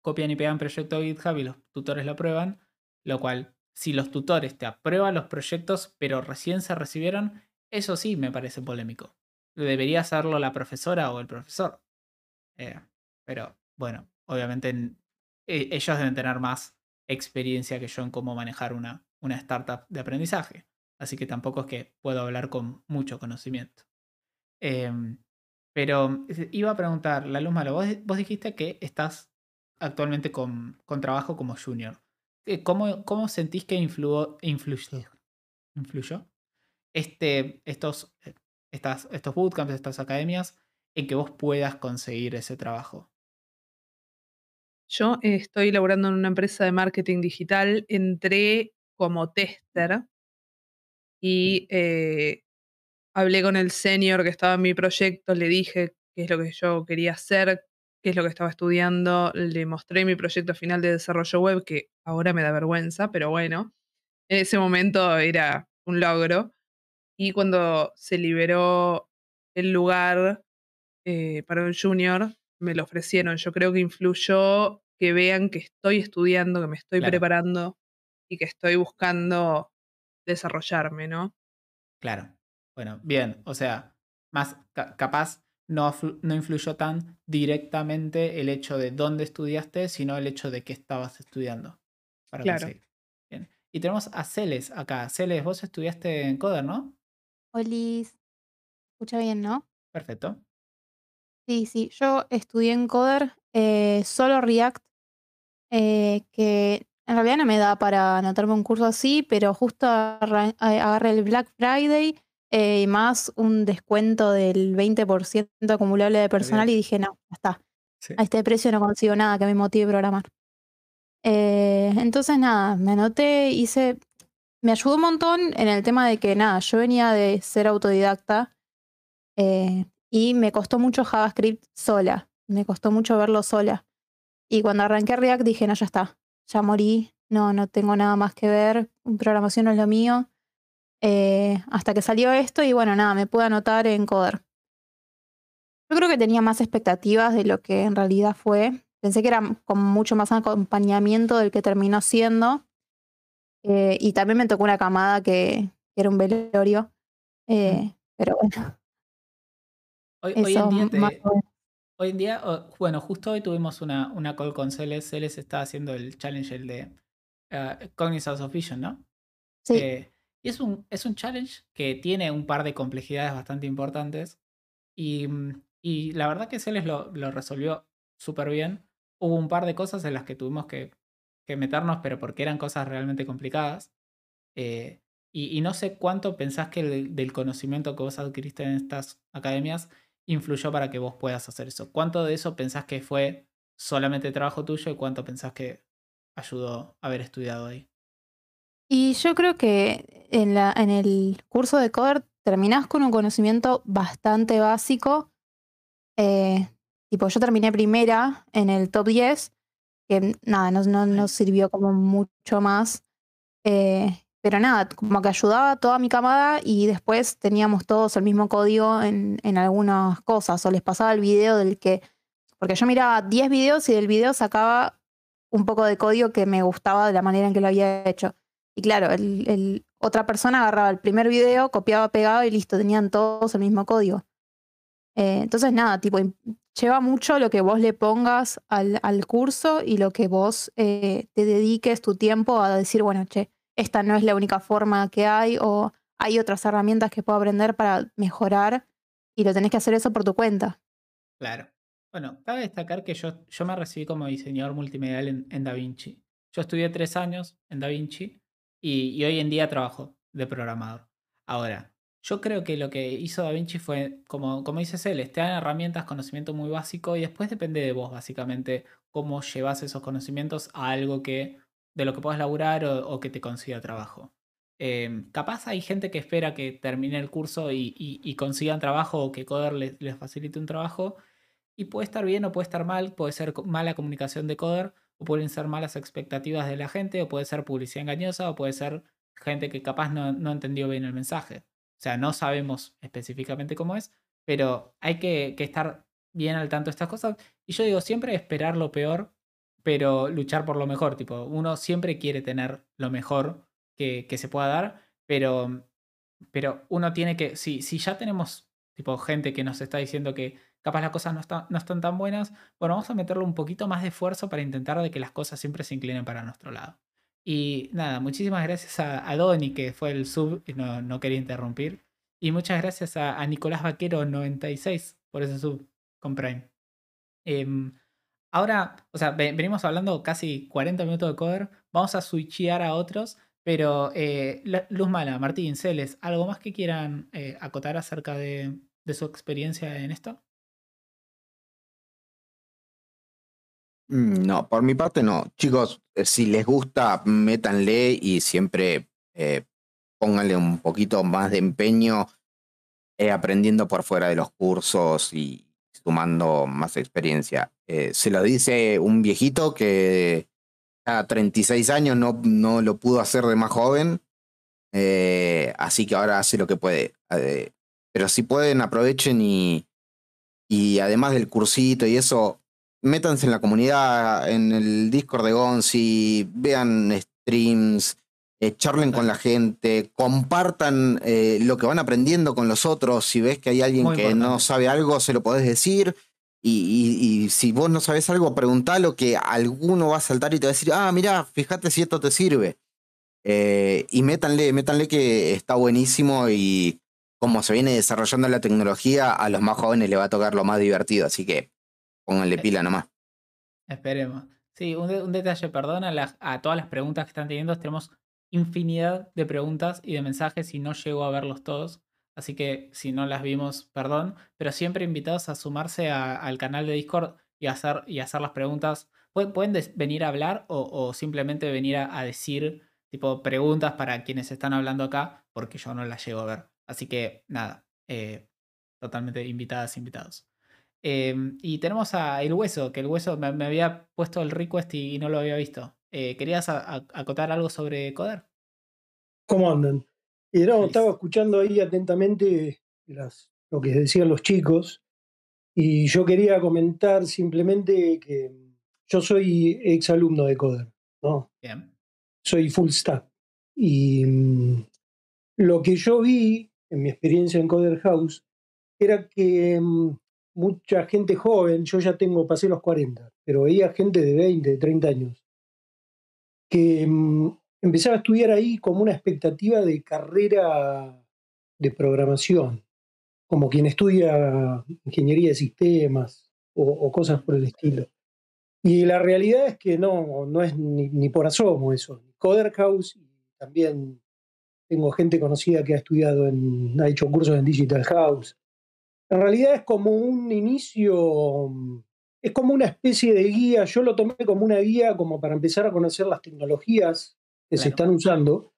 copian y pegan proyecto de GitHub y los tutores lo aprueban, lo cual, si los tutores te aprueban los proyectos pero recién se recibieron, eso sí me parece polémico. Debería hacerlo la profesora o el profesor. Eh, pero bueno, obviamente e, ellos deben tener más experiencia que yo en cómo manejar una, una startup de aprendizaje. Así que tampoco es que puedo hablar con mucho conocimiento. Em, pero eh, iba a preguntar, la luz malo, vos, vos dijiste que estás actualmente con, con trabajo como junior. Eh, ¿Cómo, cómo sentís que influyó, influyó, influyó este, estos, eh, estas, estos bootcamps, estas academias, en que vos puedas conseguir ese trabajo? Yo estoy laborando en una empresa de marketing digital, entré como tester y eh, hablé con el senior que estaba en mi proyecto, le dije qué es lo que yo quería hacer, qué es lo que estaba estudiando, le mostré mi proyecto final de desarrollo web, que ahora me da vergüenza, pero bueno, en ese momento era un logro. Y cuando se liberó el lugar eh, para un junior, me lo ofrecieron. Yo creo que influyó que vean que estoy estudiando, que me estoy preparando y que estoy buscando desarrollarme, ¿no? Claro. Bueno, bien. O sea, más capaz no, no influyó tan directamente el hecho de dónde estudiaste, sino el hecho de que estabas estudiando. Para claro. Bien. Y tenemos a Celes acá. Celes, vos estudiaste en Coder, ¿no? Olis. Escucha bien, ¿no? Perfecto. Sí, sí. Yo estudié en Coder eh, solo React, eh, que en realidad no me da para anotarme un curso así, pero justo agarré el Black Friday eh, y más un descuento del 20% acumulable de personal y dije, no, ya está. A este precio no consigo nada que me motive a programar. entonces, nada, me anoté, hice me ayudó un montón en el tema de que, nada, yo venía de ser autodidacta eh, y me costó mucho JavaScript sola, me costó mucho verlo sola. Y cuando arranqué React dije, no, ya está, ya morí, no, no tengo nada más que ver, programación no es lo mío. Eh, hasta que salió esto y bueno, nada, me pude anotar en Coder. Yo creo que tenía más expectativas de lo que en realidad fue. Pensé que era con mucho más acompañamiento del que terminó siendo. Eh, y también me tocó una camada que, era un velorio. Eh, pero bueno. Hoy, en día, hoy, en día bueno, justo hoy tuvimos una, una call con Celes. Celes está haciendo el challenge, el de uh, Cognizance of Vision, ¿no? Sí. Eh, y es un, es un challenge que tiene un par de complejidades bastante importantes. Y, mm, y la verdad que Celes lo, lo resolvió súper bien. Hubo un par de cosas en las que tuvimos que que meternos, pero porque eran cosas realmente complicadas. Eh, y, no sé cuánto pensás que el, del conocimiento que vos adquiriste en estas academias influyó para que vos puedas hacer eso. ¿Cuánto de eso pensás que fue solamente trabajo tuyo y cuánto pensás que ayudó a haber estudiado ahí? Y yo creo que en, la, en el curso de Coder terminás con un conocimiento bastante básico. Eh, tipo, yo terminé primera en el top 10 que nada, no, no, sirvió como mucho más. Eh, pero nada, como que ayudaba a toda mi camada y después teníamos todos el mismo código en, en algunas cosas. O les pasaba el video del que. Porque yo miraba 10 videos y del video sacaba un poco de código que me gustaba de la manera en que lo había hecho. Y claro, el, el, otra persona agarraba el primer video, copiaba, pegaba y listo, tenían todos el mismo código. Eh, entonces, nada, tipo, lleva mucho lo que vos le pongas al, al curso y lo que vos eh, te dediques tu tiempo a decir, bueno, che, esta no es la única forma que hay o hay otras herramientas que puedo aprender para mejorar y lo tenés que hacer eso por tu cuenta. Claro. Bueno, cabe destacar que yo, yo me recibí como diseñador multimedial en, en DaVinci. Yo estudié tres años en DaVinci y, y hoy en día trabajo de programador. Ahora, yo creo que lo que hizo Da Vinci fue, como, como dice Celes, te dan herramientas, conocimiento muy básico y después depende de vos, básicamente, cómo llevas esos conocimientos a algo que de lo que puedas laburar o, que te consiga trabajo. eh, capaz hay gente que espera que termine el curso y, consigan trabajo o que Coder les, facilite un trabajo. Y puede estar bien o puede estar mal, puede ser mala comunicación de Coder, o pueden ser malas expectativas de la gente, o puede ser publicidad engañosa, o puede ser gente que capaz no entendió bien el mensaje. O sea, no sabemos específicamente cómo es, pero hay que, estar bien al tanto de estas cosas. Y yo digo, siempre esperar lo peor, pero luchar por lo mejor. Tipo, uno siempre quiere tener lo mejor que, se pueda dar, pero, pero uno tiene que, si, si ya tenemos tipo gente que nos está diciendo que capaz las cosas no, no están tan buenas, bueno, vamos a meterle un poquito más de esfuerzo para intentar de que las cosas siempre se inclinen para nuestro lado. Y nada, muchísimas gracias a, a Donny, que fue el sub, no, no quería interrumpir. Y muchas gracias a, Nicolás Vaquero 96 por ese sub con Prime. Eh, ahora, o sea, venimos hablando casi 40 minutos de cover. Vamos a switchear a otros. Pero eh, Luz Mala, Martín, Celes, ¿algo más que quieran eh, acotar acerca de, de, su experiencia en esto? No, por mi parte no. Chicos, eh, si les gusta, métanle y siempre eh, pónganle un poquito más de empeño eh, aprendiendo por fuera de los cursos y sumando más experiencia. Eh, se lo dice un viejito que a 36 años no, no lo pudo hacer de más joven, eh, así que ahora hace lo que puede. Pero si pueden, aprovechen y, y además del cursito y eso, métanse en la comunidad, en el Discord de Gonzi, vean streams, eh, charlen con la gente, compartan eh, lo que van aprendiendo con los otros. Si ves que hay alguien Muy que importante. no sabe algo, se lo podés decir. Y, y, y, si vos no sabes algo, preguntalo que alguno va a saltar y te va a decir, ah, mira, fíjate si esto te sirve. Eh, y métanle, métanle que está buenísimo y como se viene desarrollando la tecnología, a los más jóvenes le va a tocar lo más divertido. Así que pónganle pila nomás. Esperemos. Sí, un, de, un detalle, perdón a, la, a todas las preguntas que están teniendo. Tenemos infinidad de preguntas y de mensajes y no llego a verlos todos. Así que si no las vimos, perdón. Pero siempre invitados a sumarse a, al canal de Discord y hacer, y hacer las preguntas. Pueden, pueden venir a hablar o, o simplemente venir a, a, decir tipo preguntas para quienes están hablando acá, porque yo no las llego a ver. Así que nada, eh, totalmente invitadas, invitados. Eh, y tenemos a El Hueso, que el Hueso me, me había puesto el request y, y no lo había visto. Eh, ¿Querías a, a, acotar algo sobre Coder? ¿Cómo andan? Y no, estaba escuchando ahí atentamente las, lo que decían los chicos y yo quería comentar simplemente que yo soy exalumno de Coder, ¿no? Bien. Soy full stack. Y um, lo que yo vi en mi experiencia en Coder House era que um, mucha gente joven, yo ya tengo, pasé los 40, pero veía gente de 20, de 30 años, que um, empezaba a estudiar ahí como una expectativa de carrera de programación, como quien estudia ingeniería de sistemas o, cosas por el estilo. Y la realidad es que no, no es ni, por asomo eso. Coder House, y también tengo gente conocida que ha estudiado en, ha hecho cursos en Digital House. En realidad es como un inicio, es como una especie de guía, yo lo tomé como una guía como para empezar a conocer las tecnologías que claro. se están usando,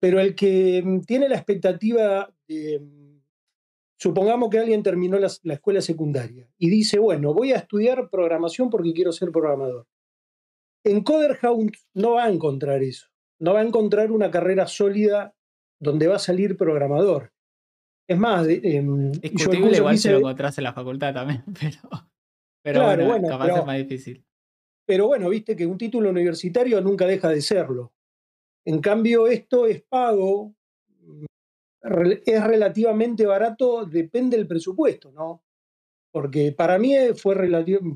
pero el que mm, tiene la expectativa de, mm, supongamos que alguien terminó la, la, escuela secundaria y dice, bueno, voy a estudiar programación porque quiero ser programador. En Coderhound no va a encontrar eso, no va a encontrar una carrera sólida donde va a salir programador. Es más, eh, discutible igual hice... se lo encontrás en la facultad también, [laughs] pero, pero claro, bueno, bueno, capaz pero, es más difícil. Pero bueno, viste que un título universitario nunca deja de serlo. En cambio, esto es pago, es relativamente barato, depende del presupuesto, ¿no? Porque para mí fue,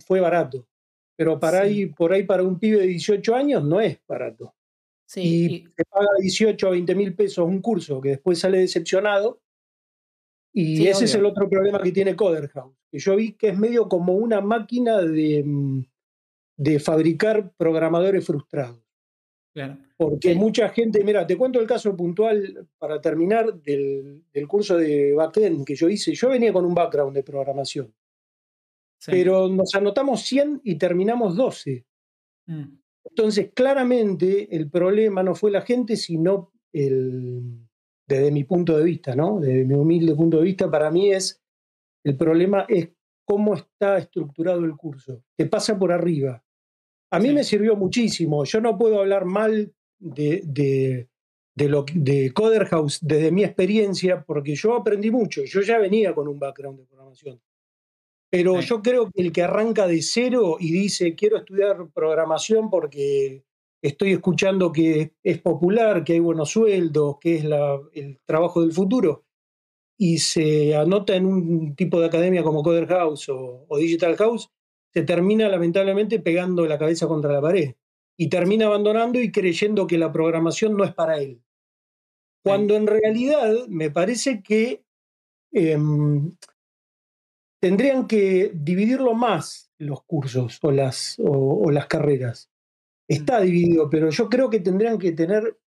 fue barato, pero para sí. ahí, por ahí para un pibe de 18 años no es barato. Sí, y, y... te paga 18 a 20 mil pesos un curso que después sale decepcionado. Y sí, ese obvio. es el otro problema que tiene Coder House, que yo vi que es medio como una máquina de, mm, de fabricar programadores frustrados. Claro. Porque sí. mucha gente, mira, te cuento el caso puntual para terminar del, del, curso de backend que yo hice. Yo venía con un background de programación, sí. pero nos anotamos 100 y terminamos 12. Mm. Entonces, claramente el problema no fue la gente, sino el, desde mi punto de vista, ¿no? Desde mi humilde punto de vista, para mí es, el problema es cómo está estructurado el curso, que pasa por arriba. A mí Sí. me sirvió muchísimo. Yo no puedo hablar mal de, de, de, lo, de Coder House desde mi experiencia, porque yo aprendí mucho. Yo ya venía con un background de programación. Pero Sí. yo creo que el que arranca de cero y dice, quiero estudiar programación porque estoy escuchando que es popular, que hay buenos sueldos, que es la- el trabajo del futuro, y se anota en un tipo de academia como Coder House o, o Digital House, se termina lamentablemente pegando la cabeza contra la pared y termina abandonando y creyendo que la programación no es para él. Cuando en realidad me parece que em, tendrían que dividirlo más los cursos o las, o, o las carreras. Está dividido, pero yo creo que tendrían que tener,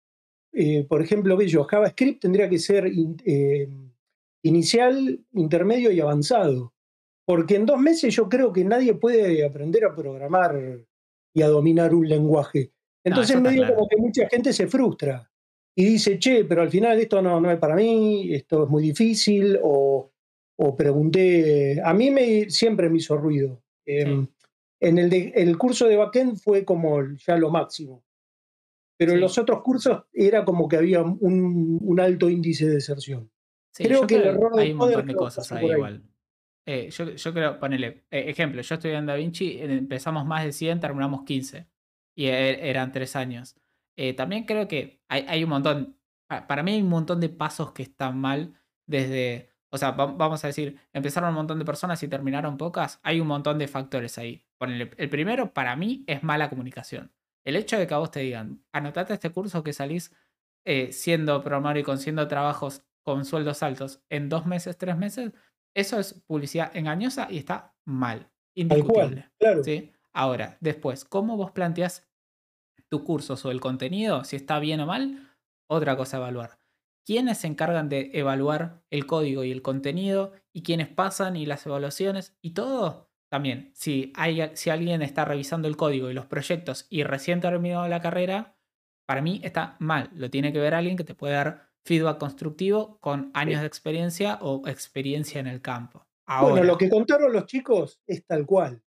eh, por ejemplo, yo, JavaScript tendría que ser in- eh, inicial, intermedio y avanzado. Porque en dos meses yo creo que nadie puede aprender a programar y a dominar un lenguaje. Entonces eso está medio claro. como que mucha gente se frustra y dice, che, pero al final esto no, no es para mí, esto es muy difícil, o, o pregunté, a mí me, siempre me hizo ruido. Em, En el, de- el curso de backend fue como ya lo máximo, pero en los otros cursos era como que había un, un alto índice de deserción. Sí, Creo que el error hay un montón de cosas ahí igual. Eh, yo, yo creo, ponele, eh, ejemplo, yo estudié en Da Vinci, empezamos más de 100, terminamos 15. Y e- eran tres años. Eh, también creo que hay, hay un montón, pa- para mí hay un montón de pasos que están mal desde, o sea, va- vamos a decir, empezaron un montón de personas y terminaron pocas, hay un montón de factores ahí. El primero para mí es mala comunicación. El hecho de que a vos te digan, anotate este curso que salís eh, siendo programador y consiguiendo trabajos con sueldos altos en dos meses, tres meses, eso es publicidad engañosa y está mal, indiscutible. cual, claro. ¿sí? Ahora, después, ¿cómo vos planteas tu curso o el contenido? Si está bien o mal, otra cosa a evaluar. ¿Quiénes se encargan de evaluar el código y el contenido? ¿Y quiénes pasan y las evaluaciones? Y todo también. Si, hay, si alguien está revisando el código y los proyectos y recién terminó la carrera, para mí está mal. Lo tiene que ver alguien que te puede dar feedback constructivo con años de experiencia o experiencia en el campo. Ahora, Bueno, lo que contaron los chicos es tal cual.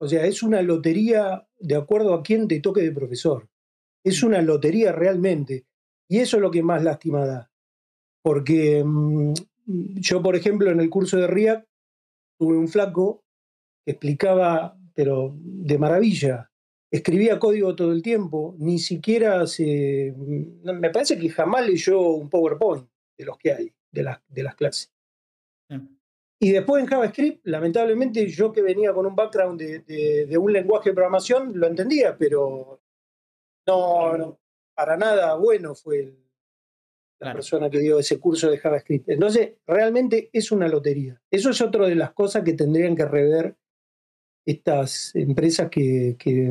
O sea, es una lotería de acuerdo a quién te toque de profesor. Es una lotería realmente. Y eso es lo que más lástima da. Porque mm, yo, por ejemplo, en el curso de React tuve un flaco que explicaba, pero de maravilla. Escribía código todo el tiempo, ni siquiera se. no, Me parece que jamás leyó un PowerPoint de los que hay, de las, de las clases. sí. Y después en JavaScript, lamentablemente, yo que venía con un background de, de- de un lenguaje de programación, lo entendía, pero no, no, para nada bueno fue el- la Claro. persona que dio ese curso de JavaScript. Entonces, realmente es una lotería. Eso es otra de las cosas que tendrían que rever estas empresas que, que,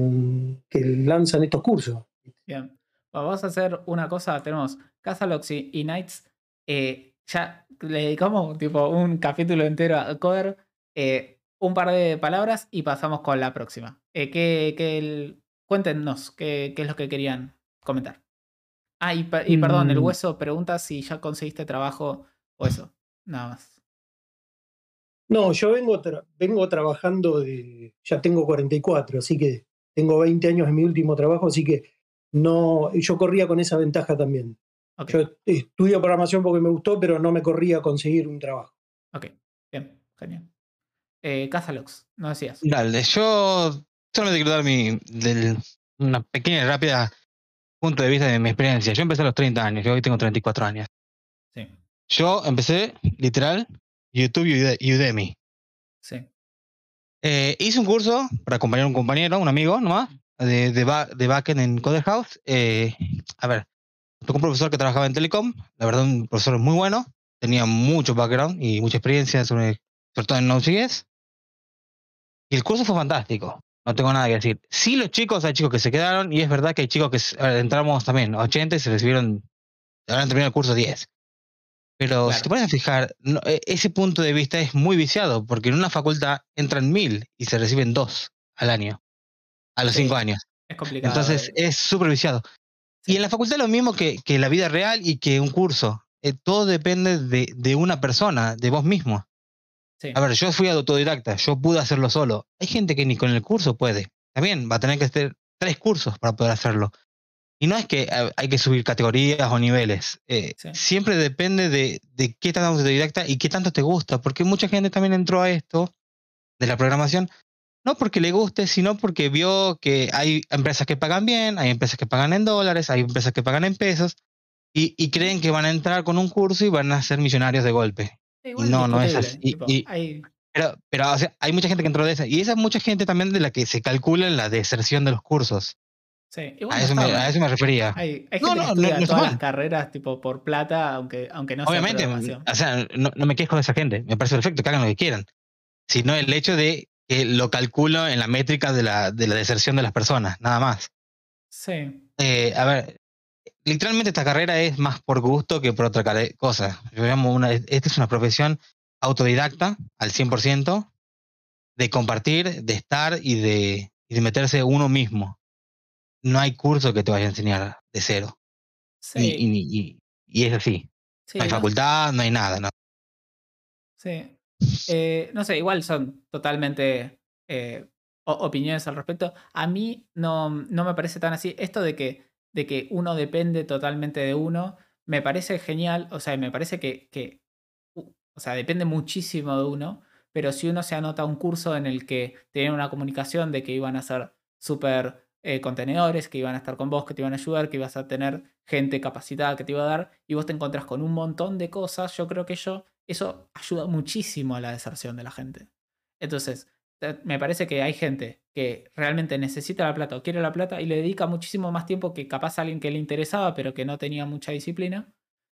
que lanzan estos cursos. Bien. Vamos a hacer una cosa. Tenemos Casalox y, y Knights. eh, ya le dedicamos tipo un capítulo entero a Coder. eh, un par de palabras y pasamos con la próxima. Eh, ¿qué- qué el- cuéntenos qué, qué es lo que querían comentar. Ah, y, per- y perdón, el Mm. hueso pregunta si ya conseguiste trabajo o eso. Nada más. No, yo vengo, tra- vengo trabajando de. Ya tengo 44, así que tengo 20 años en mi último trabajo, así que no. Yo corría con esa ventaja también. Yo estudio programación porque me gustó, pero no me corría a conseguir un trabajo. ok. Bien, genial. Eh, Casalox, no decías. Dale, yo solamente quiero dar mi, del- una pequeña y rápida punto de vista de mi experiencia. Yo empecé a los 30 años, yo hoy tengo 34 años. Sí, Yo empecé, literal, YouTube y Ude- y Udemy. sí. Eh, hice un curso para acompañar a un compañero, un amigo nomás, de, de, ba- de backend en Coder House. Eh, a ver, tocó un profesor que trabajaba en Telecom, la verdad un profesor muy bueno, tenía mucho background y mucha experiencia, sobre, sobre todo en Node.js. Y el curso fue fantástico, no tengo nada que decir. Sí, los chicos, hay chicos que se quedaron y es verdad que hay chicos que ver, entramos también 80 y se recibieron, habrán terminado el curso 10. Pero si Claro. te pones a fijar, no, e- ese punto de vista es muy viciado, porque en una facultad entran mil y se reciben dos al año, a los Sí, cinco años. Es complicado. Entonces eh. es súper viciado. Y en la facultad lo mismo que, que la vida real y que un curso. Eh, todo depende de, de una persona, de vos mismo. Sí. A ver, yo fui autodidacta, yo pude hacerlo solo. Hay gente que ni con el curso puede. También va a tener que hacer tres cursos para poder hacerlo. Y no es que eh, hay que subir categorías o niveles. eh, Sí. Siempre depende de, de qué tan autodidacta y qué tanto te gusta. Porque mucha gente también entró a esto de la programación, no porque le guste, sino porque vio que hay empresas que pagan bien, hay empresas que pagan en dólares, hay empresas que pagan en pesos. Y, y creen que van a entrar con un curso y van a ser millonarios de golpe. Igual no, no es así. Y- tipo, y- hay- Pero, pero o sea, hay mucha gente que entró de esa. Y esa mucha gente también de la que se calcula en la deserción de los cursos. sí, igual A no eso, me, mal. a eso me refería. Hay, hay No, gente no, que estudia todas las carreras tipo por plata, aunque, aunque no sea Obviamente, programación. o sea, no, no me quejo de esa gente. Me parece perfecto que hagan lo que quieran. Sino el hecho de que lo calculo en la métrica de la, de la deserción de las personas, nada más. Sí, Eh, a ver, literalmente esta carrera es más por gusto que por otra cosa. Yo llamo una, esta es una profesión autodidacta al 100%, de compartir, de estar y de, y de meterse uno mismo. No hay curso que te vaya a enseñar de cero. sí. Y, y- y- y es así. sí, no hay no- facultad, no hay nada. ¿no? Sí. Eh, no sé, igual son totalmente eh, opiniones al respecto. A mí no, no me parece tan así. Esto de que, de que uno depende totalmente de uno, me parece genial. O sea, me parece que, o sea, depende muchísimo de uno. Pero si uno se anota un curso en el que tenían una comunicación de que iban a ser súper eh, contenedores, que iban a estar con vos, que te iban a ayudar, que ibas a tener gente capacitada que te iba a dar, y vos te encontrás con un montón de cosas, yo creo que yo, eso ayuda muchísimo a la deserción de la gente. Entonces, me parece que hay gente que realmente necesita la plata o quiere la plata y le dedica muchísimo más tiempo que capaz a alguien que le interesaba, pero que no tenía mucha disciplina.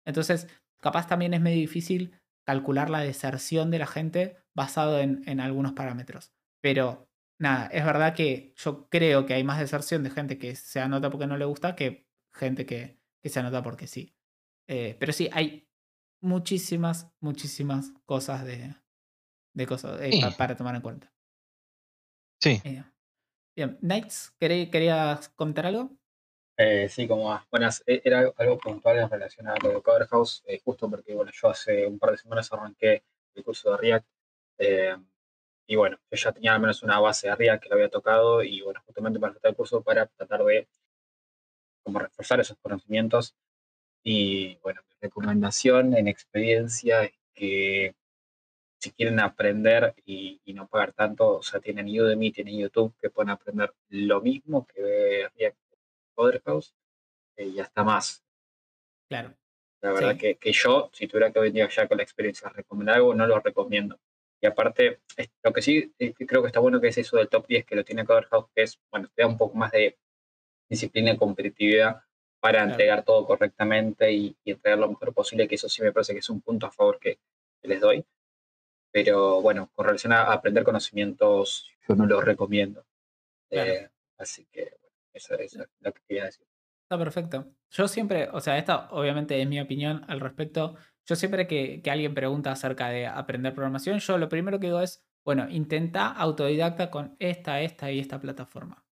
Entonces, capaz también es medio difícil calcular la deserción de la gente basado en, en algunos parámetros. Pero nada, es verdad que yo creo que hay más deserción de gente que se anota porque no le gusta que gente que, que se anota porque sí. Eh, pero sí, hay muchísimas, muchísimas cosas de, de cosas eh, Sí. pa- para tomar en cuenta. Sí. Eh, bien, Knights, ¿queré- ¿querías comentar algo? Eh, sí, como. Buenas, e- era algo puntual en relación a lo de Cover House, eh, justo porque bueno, yo hace un par de semanas arranqué el curso de React eh, y bueno, yo ya tenía al menos una base de React que lo había tocado y bueno, justamente para el curso para tratar de como reforzar esos conocimientos y bueno, mi recomendación en experiencia es que si quieren aprender y, y no pagar tanto, o sea, tienen Udemy, tienen YouTube que pueden aprender lo mismo que ve React Coder House eh, y hasta más. Claro. La verdad Sí. que, que yo, si tuviera que venir ya con la experiencia a recomendar algo, no lo recomiendo. Y aparte, lo que sí eh, creo que está bueno que es eso del top 10 que lo tiene Coder House, que es, bueno, te da un poco más de disciplina y competitividad para Claro. entregar todo correctamente y, y entregar lo mejor posible, que eso sí me parece que es un punto a favor que, que les doy. Pero bueno, con relación a aprender conocimientos, yo no lo recomiendo. Claro. Eh, así que, bueno, eso es lo que quería decir. Está perfecto. Yo siempre, o sea, esta obviamente es mi opinión al respecto. Yo siempre que, que alguien pregunta acerca de aprender programación, yo lo primero que digo es, bueno, intenta autodidacta con esta, esta y esta plataforma.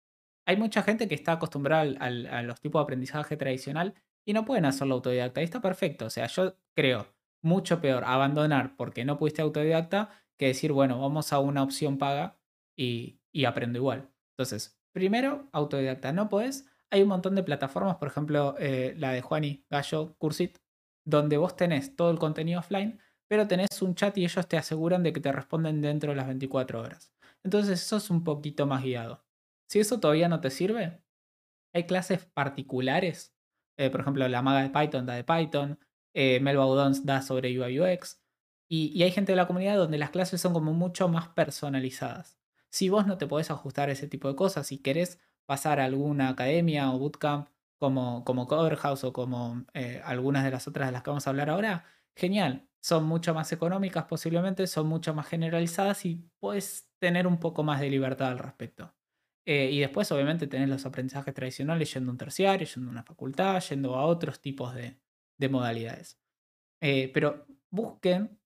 Hay mucha gente que está acostumbrada al- al- a los tipos de aprendizaje tradicional y no pueden hacerlo autodidacta. Y está perfecto. O sea, yo creo mucho peor abandonar porque no pudiste autodidacta que decir, bueno, vamos a una opción paga y, y aprendo igual. Entonces, primero, autodidacta. No podés. Hay un montón de plataformas, por ejemplo, eh, la de Juani Gallo, Cursit, donde vos tenés todo el contenido offline, pero tenés un chat y ellos te aseguran de que te responden dentro de las 24 horas. Entonces, eso es un poquito más guiado. Si eso todavía no te sirve, hay clases particulares. eh, por ejemplo, la maga de Python da de Python, eh, da sobre UI UX. Y, hay gente de la comunidad donde las clases son como mucho más personalizadas. Si vos no te podés ajustar a ese tipo de cosas, si querés pasar a alguna academia o bootcamp como, como Cover House o como eh, algunas de las otras de las que vamos a hablar ahora, genial. Son mucho más económicas posiblemente, son mucho más generalizadas y puedes tener un poco más de libertad al respecto. Eh, y después, obviamente, tenés los aprendizajes tradicionales yendo a un terciario, yendo a una facultad, yendo a otros tipos de, de modalidades. Eh, pero busquen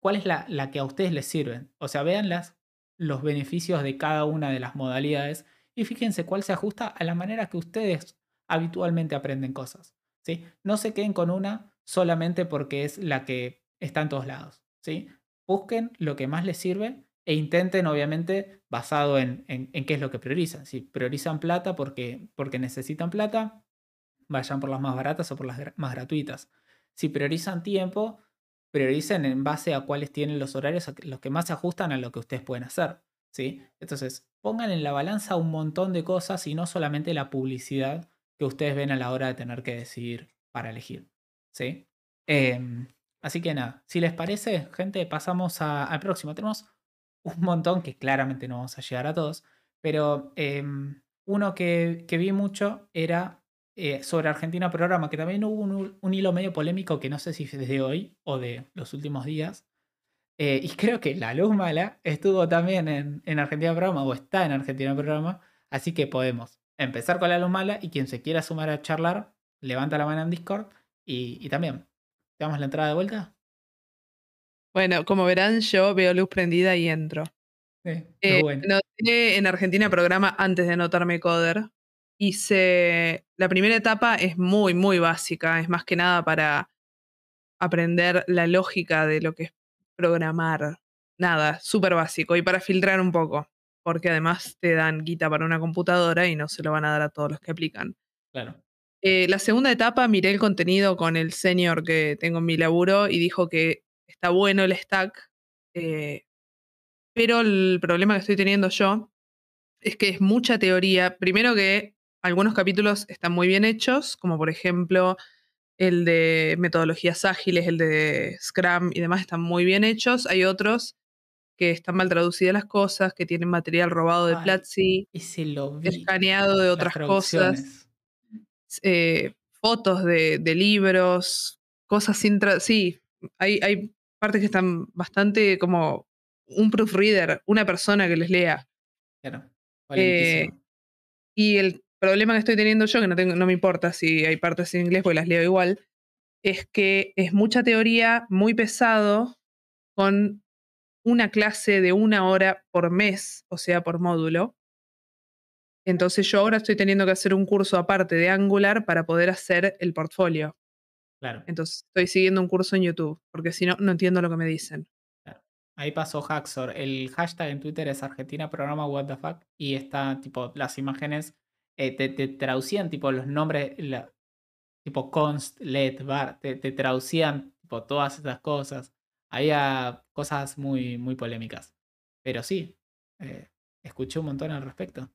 cuál es la, la que a ustedes les sirven. O sea, vean las, los beneficios de cada una de las modalidades y fíjense cuál se ajusta a la manera que ustedes habitualmente aprenden cosas. ¿sí? No se queden con una solamente porque es la que está en todos lados. ¿sí? Busquen lo que más les sirve e intenten, obviamente, basado en, en, qué es lo que priorizan. Si priorizan plata porque, porque necesitan plata, vayan por las más baratas o por las más gratuitas. Si priorizan tiempo, prioricen en base a cuáles tienen los horarios, los que más se ajustan a lo que ustedes pueden hacer. ¿sí? Entonces, pongan en la balanza un montón de cosas y no solamente la publicidad que ustedes ven a la hora de tener que decidir para elegir. ¿sí? Em, así que nada, si les parece, gente, pasamos al próximo. Tenemos un montón que claramente no vamos a llegar a todos, pero em, uno que, vi mucho era eh, sobre Argentina Programa, que también hubo un, hilo medio polémico que no sé si es de hoy o de los últimos días. Eh, y creo que la luz mala estuvo también en, en Argentina Programa o está en Argentina Programa, así que podemos empezar con la luz mala y quien se quiera sumar a charlar, levanta la mano en Discord y, y también. ¿Te damos la entrada de vuelta? Bueno, como verán, yo veo luz prendida y entro. Eh, Noté en Argentina programa antes de anotarme coder. Hice. La primera etapa es muy, muy básica. Es más que nada para aprender la lógica de lo que es programar. Nada, súper básico. Y para filtrar un poco. Porque además te dan guita para una computadora y no se lo van a dar a todos los que aplican. Claro. Eh, la segunda etapa miré el contenido con el senior que tengo en mi laburo y dijo que está bueno el stack, eh, pero el problema que estoy teniendo yo es que es mucha teoría. Primero que algunos capítulos están muy bien hechos, como por ejemplo el de metodologías ágiles, el de Scrum y demás están muy bien hechos. Hay otros que están mal traducidas las cosas, que tienen material robado de Platzi, escaneado de otras cosas, eh, fotos de, libros, cosas sin... sí, hay, hay partes que están bastante como un proofreader, una persona que les lea. Claro. Eh, y el problema que estoy teniendo yo, que no, tengo, no me importa si hay partes en inglés, porque las leo igual, es que es mucha teoría, muy pesado, con una clase de una hora por mes, o sea, por módulo. Entonces yo ahora estoy teniendo que hacer un curso aparte de Angular para poder hacer el portfolio. Claro. Entonces estoy siguiendo un curso en YouTube, porque si no, no entiendo lo que me dicen. Ahí pasó Haxor. El hashtag en Twitter es Argentina Programa What the Fuck. Y está, tipo, las imágenes eh, te, traducían, tipo, los nombres, tipo const, let, bar, te, traducían, tipo, todas esas cosas. Había cosas muy, muy polémicas. Pero sí, eh, escuché un montón al respecto.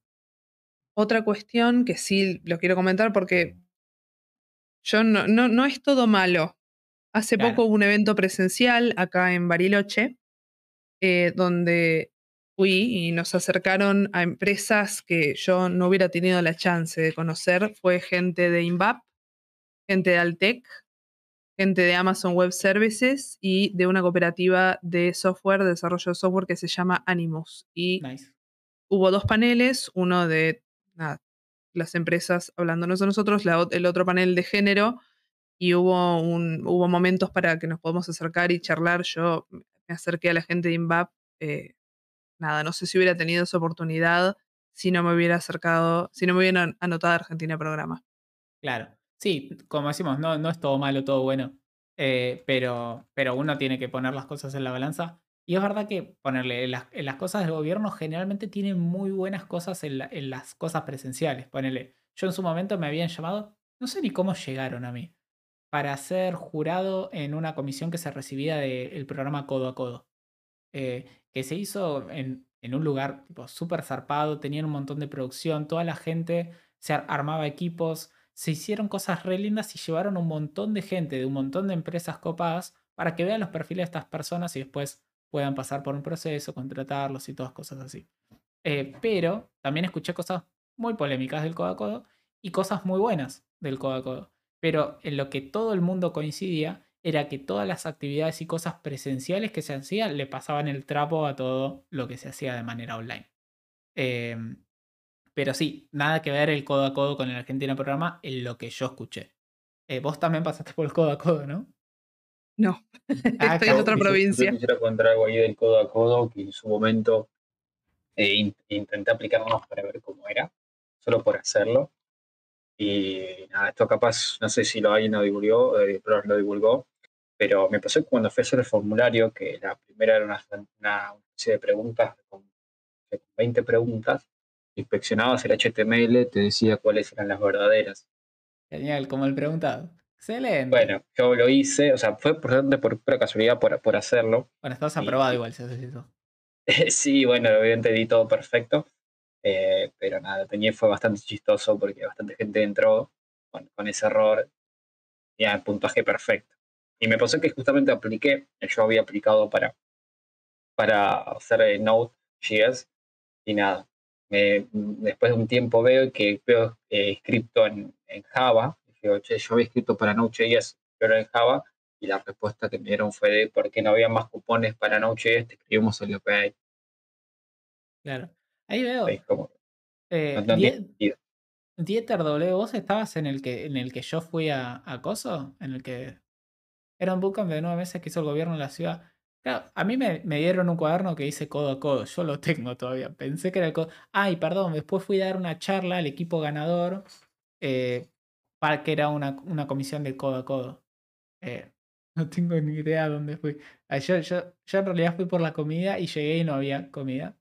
Otra cuestión que sí lo quiero comentar porque yo no, no, no es todo malo. Hace poco hubo un evento presencial acá en Bariloche, eh, donde fui y nos acercaron a empresas que yo no hubiera tenido la chance de conocer. Fue gente de INVAP, gente de Altec, gente de Amazon Web Services y de una cooperativa de software, de desarrollo de software que se llama Animus. Y hubo dos paneles, uno de las empresas hablándonos a nosotros, el otro panel de género, y hubo, un, hubo momentos para que nos podamos acercar y charlar. Yo me acerqué a la gente de INVAP. Eh, nada, no sé si hubiera tenido esa oportunidad si no me hubiera acercado, si no me hubieran anotado Argentina Programa. Claro, sí, como decimos, no, no es todo malo, todo bueno, eh, pero, pero uno tiene que poner las cosas en la balanza y es verdad que ponerle las, las cosas del gobierno generalmente tienen muy buenas cosas en, las cosas presenciales. Ponerle, yo en su momento me habían llamado, no sé ni cómo llegaron a mí, para ser jurado en una comisión que se recibía del programa Codo a Codo, eh, que se hizo en, en un lugar tipo súper zarpado, tenían un montón de producción, toda la gente se armaba equipos, se hicieron cosas re lindas y llevaron un montón de gente de un montón de empresas copadas para que vean los perfiles de estas personas y después puedan pasar por un proceso, contratarlos y todas cosas así. Eh, pero también escuché cosas muy polémicas del codo a codo y cosas muy buenas del codo a codo. Pero en lo que todo el mundo coincidía era que todas las actividades y cosas presenciales que se hacían le pasaban el trapo a todo lo que se hacía de manera online. Em, pero sí, nada que ver el codo a codo con el Argentina Programa en lo que yo escuché. Eh, vos también pasaste por el codo a codo, ¿no? No, [laughs] ah, estoy en otra provincia. Yo quisiera contar algo ahí del codo a codo, que en su momento eh, intenté aplicarnos para ver cómo era, solo por hacerlo. Y nada, esto capaz, no sé si lo alguien lo divulgó, eh, pero lo divulgó, pero me pasó que cuando fui a hacer el formulario, que la primera era una, una serie de preguntas, con 20 preguntas, inspeccionabas el HTML, te decía cuáles eran las verdaderas. Genial, como el preguntado. Excelente. Bueno, yo lo hice, o sea, fue por, por pura casualidad por, por hacerlo. Bueno, estás aprobado igual, si haces eso. sí, bueno, obviamente di todo perfecto, eh, pero nada, tenía fue bastante chistoso porque bastante gente entró con, con ese error, tenía el puntaje perfecto. Y me pasó que justamente apliqué, yo había aplicado para, para hacer eh, Node.js y nada. Me, después de un tiempo veo que veo eh, escrito en, en Java, digo, che, yo había escrito para Node.js, pero en Java, y la respuesta que me dieron fue de por qué no había más cupones para Node.js, te escribimos el OPI. Claro. Ahí veo. Como, Eh, no Die-. Dieter W, ¿vos estabas en el que, en el que yo fui a, a Coso? En el que era un bootcamp de nueve meses que hizo el gobierno de la ciudad. A mí me, dieron un cuaderno que dice codo a codo. Yo lo tengo todavía. Pensé que era el codo. Ay, perdón, después fui a dar una charla al equipo ganador eh, para que era una, una comisión de codo a codo. Eh, [laughs] no tengo ni idea dónde fui. Ah, Yo, yo, yo en realidad fui por la comida y llegué y no había comida.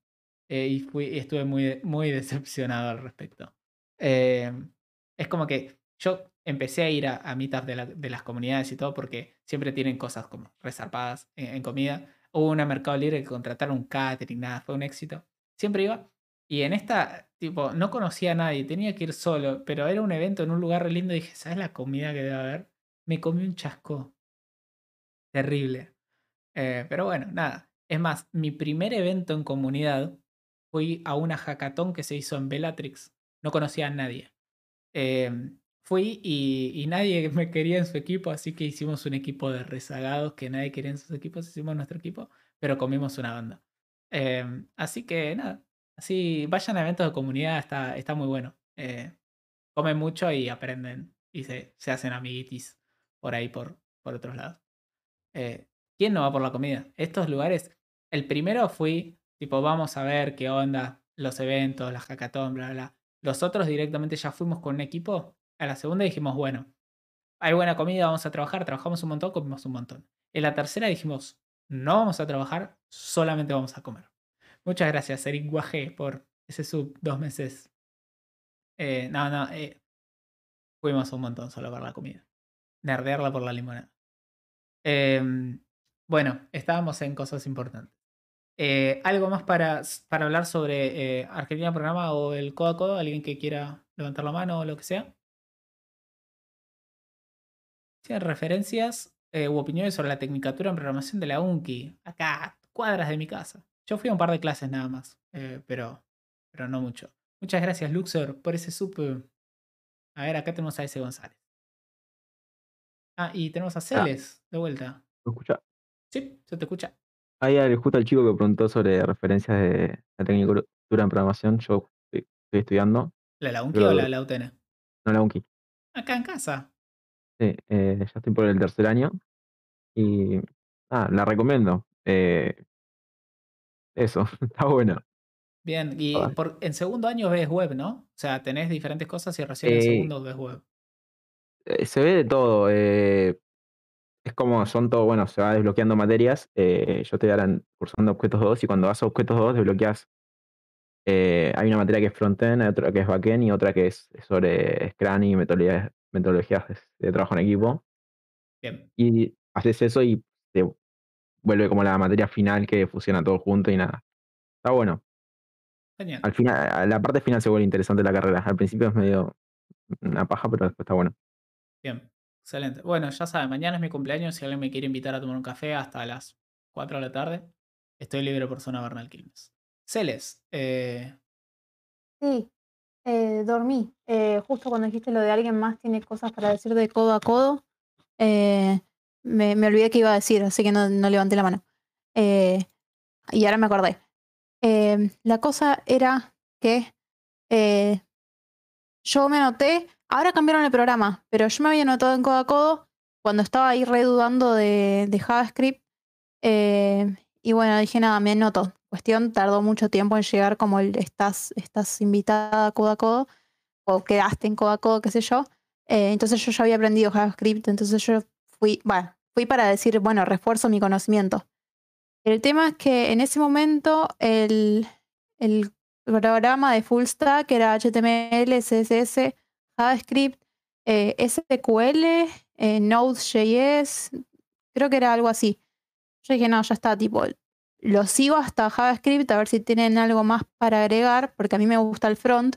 Eh, y fui, y estuve muy, muy decepcionado al respecto. Es como que yo empecé a ir a, a meetups de, la- de las comunidades y todo porque siempre tienen cosas como resarpadas en, comida. Hubo una Mercado Libre que contrataron un catering, nada, fue un éxito. Siempre iba. Y en esta, tipo, no conocía a nadie, tenía que ir solo, pero era un evento en un lugar re lindo y dije, ¿sabes la comida que debe haber? Me comí un chasco. Terrible. Eh, pero bueno, nada. Es más, mi primer evento en comunidad fui a una hackathon que se hizo en Bellatrix. No conocía a nadie. Em, fui y, y nadie me quería en su equipo, así que hicimos un equipo de rezagados que nadie quería en sus equipos. Hicimos nuestro equipo, pero comimos una banda. Em, así que nada. Así vayan a eventos de comunidad, está, está muy bueno. Eh, comen mucho y aprenden y se, se hacen amiguitis por ahí, por, por otros lados. Eh, ¿Quién no va por la comida? Estos lugares, el primero fui, tipo, vamos a ver qué onda, los eventos, la hackathon, bla, bla, bla. Los otros directamente ya fuimos con un equipo. A la segunda dijimos, bueno, hay buena comida, vamos a trabajar, trabajamos un montón, comimos un montón. En la tercera dijimos, no vamos a trabajar, solamente vamos a comer. Muchas gracias, Eric Guaje, por ese sub dos meses. Eh, no, no, eh, fuimos un montón solo por la comida. Nerdearla por la limonada. Em, bueno, estábamos en cosas importantes. Eh, ¿Algo más para, para hablar sobre eh, Argentina Programa o el Codo a Codo? ¿Alguien que quiera levantar la mano o lo que sea? ¿Tienen referencias eh, u opiniones sobre la Tecnicatura en Programación de la UNCI? Acá, cuadras de mi casa. Yo fui a un par de clases nada más, eh, pero, pero no mucho. Muchas gracias, Luxor, por ese sub. A ver, acá tenemos a ese González. Ah, y tenemos a Celes de vuelta. ¿Me escucha? Sí, se te escucha. Ahí justo el chico que preguntó sobre referencias de la tecnicatura en programación, yo estoy, estoy estudiando, ¿La la UNCI Pero- o la la UTN? no la UNCI. Acá en casa. Sí, eh, ya estoy por el tercer año y ah, la recomiendo. Eh, eso, [laughs] está bueno. Bien, y Ah. por, en segundo año ves web, ¿no? O sea, tenés diferentes cosas y recién en Eh, segundo ves web. Eh, se ve de todo. eh, es como son todo, bueno, se va desbloqueando materias. eh, yo estoy ahora en- cursando objetos 2 y cuando vas a objetos 2 desbloqueas. eh, hay una materia que es frontend, hay otra que es backend y otra que es sobre Scrum y metodologías, metodologías de, de trabajo en equipo. Bien, Y haces eso y te vuelve como la materia final que fusiona todo junto y nada. Está bueno. genial. Al final, la parte final se vuelve interesante la carrera. Al principio es medio una paja, pero después está bueno. Bien, excelente. Bueno, ya saben, mañana es mi cumpleaños. Si alguien me quiere invitar a tomar un café hasta las 4 de la tarde, estoy libre por zona Bernal Quilmes. Celes, eh, Sí, eh, dormí. Eh, justo cuando dijiste lo de alguien más tiene cosas para decir de codo a codo, eh, me, me olvidé que iba a decir, así que no, no levanté la mano. Eh, y ahora me acordé. Eh, la cosa era que yo me anoté, ahora cambiaron el programa, pero yo me había anotado en codo a codo cuando estaba ahí redudando de, de JavaScript. y bueno, dije nada, me anoto. Cuestión, tardó mucho tiempo en llegar como el estás, estás invitada codo a codo, o quedaste en codo a codo, qué sé yo. Eh, entonces yo ya había aprendido JavaScript, entonces yo fui, bueno, fui para decir, bueno, refuerzo mi conocimiento. El tema es que en ese momento el, el programa de full stack era HTML, CSS, JavaScript, eh, SQL, eh, Node.js, creo que era algo así. Yo dije, no, ya está, tipo, lo sigo hasta JavaScript a ver si tienen algo más para agregar, porque a mí me gusta el front.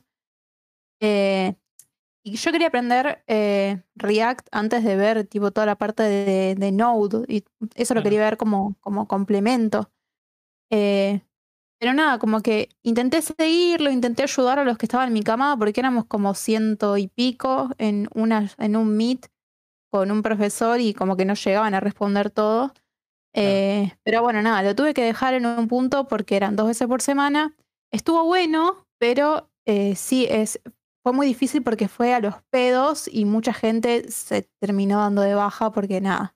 Eh, y yo quería aprender eh, React antes de ver tipo toda la parte de, de Node, y eso lo Claro. quería ver como, como complemento. Eh, pero nada, como que intenté seguirlo, intenté ayudar a los que estaban en mi camada, porque éramos como ciento y pico en, una, en un meet con un profesor y como que no llegaban a responder todo. Eh, pero bueno, nada, lo tuve que dejar en un punto porque eran dos veces por semana. Estuvo bueno, pero eh, sí, es, fue muy difícil porque fue a los pedos y mucha gente se terminó dando de baja porque nada.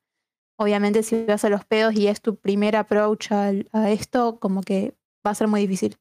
Obviamente si vas a los pedos y es tu primer approach a esto, como que va a ser muy difícil.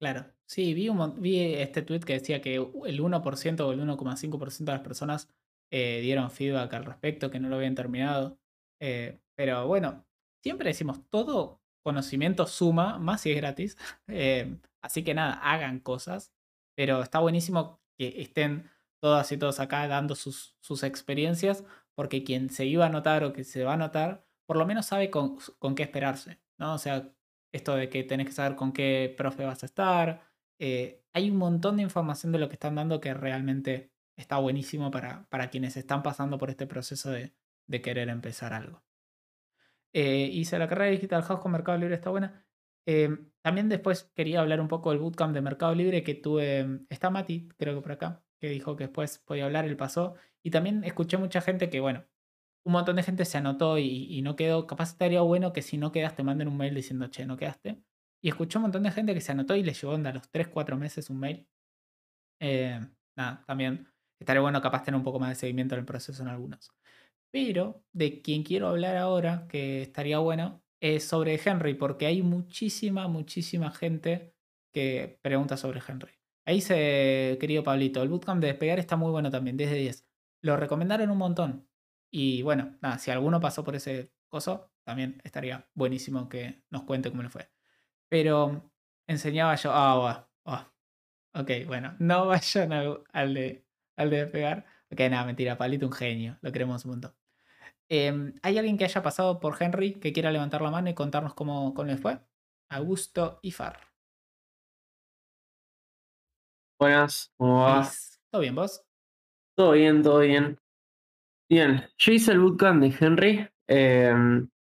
Claro. Sí, vi, un, vi este tweet que decía que el 1% o el 1,5% de las personas eh, dieron feedback al respecto, que no lo habían terminado. Eh, pero bueno, siempre decimos, todo conocimiento suma, más si es gratis. [laughs] Eh, así que nada, hagan cosas. Pero está buenísimo que estén todas y todos acá dando sus, sus experiencias, porque quien se iba a notar o que se va a notar, por lo menos sabe con, con qué esperarse, ¿no? O sea, esto de que tenés que saber con qué profe vas a estar. eh, hay un montón de información de lo que están dando que realmente está buenísimo para, para quienes están pasando por este proceso de, de querer empezar algo. Eh, hice la carrera de Digital House con Mercado Libre, está buena. Eh, también después quería hablar un poco del bootcamp de Mercado Libre que tuve. Está Mati, creo que por acá, que dijo que después podía hablar, él pasó. Y también escuché mucha gente que, bueno, un montón de gente se anotó y, y no quedó. Capaz estaría bueno que si no quedas te manden un mail diciendo, che, no quedaste. Y escuché un montón de gente que se anotó y le llegó onda a los 3, 4 meses un mail. Eh, nada, también estaría bueno capaz tener un poco más de seguimiento en el proceso en algunos. Pero de quien quiero hablar ahora, que estaría bueno, es sobre Henry, porque hay muchísima, muchísima gente que pregunta sobre Henry. Ahí se, querido Pablito, el bootcamp de despegar está muy bueno también, 10 de 10. Lo recomendaron un montón. Y bueno, nada, si alguno pasó por ese coso, también estaría buenísimo que nos cuente cómo le fue. Pero enseñaba yo. Ah, va, ah. Ok, bueno, no [laughs] vayan al, al de, al de despegar. Ok, nada, mentira, Pablito un genio, lo queremos un montón. Em, ¿Hay alguien que haya pasado por Henry que quiera levantar la mano y contarnos cómo, cómo le fue? Augusto y Far. Buenas, ¿cómo va? Liz, ¿Todo bien vos? Todo bien, todo bien. Bien, yo hice el bootcamp de Henry. eh,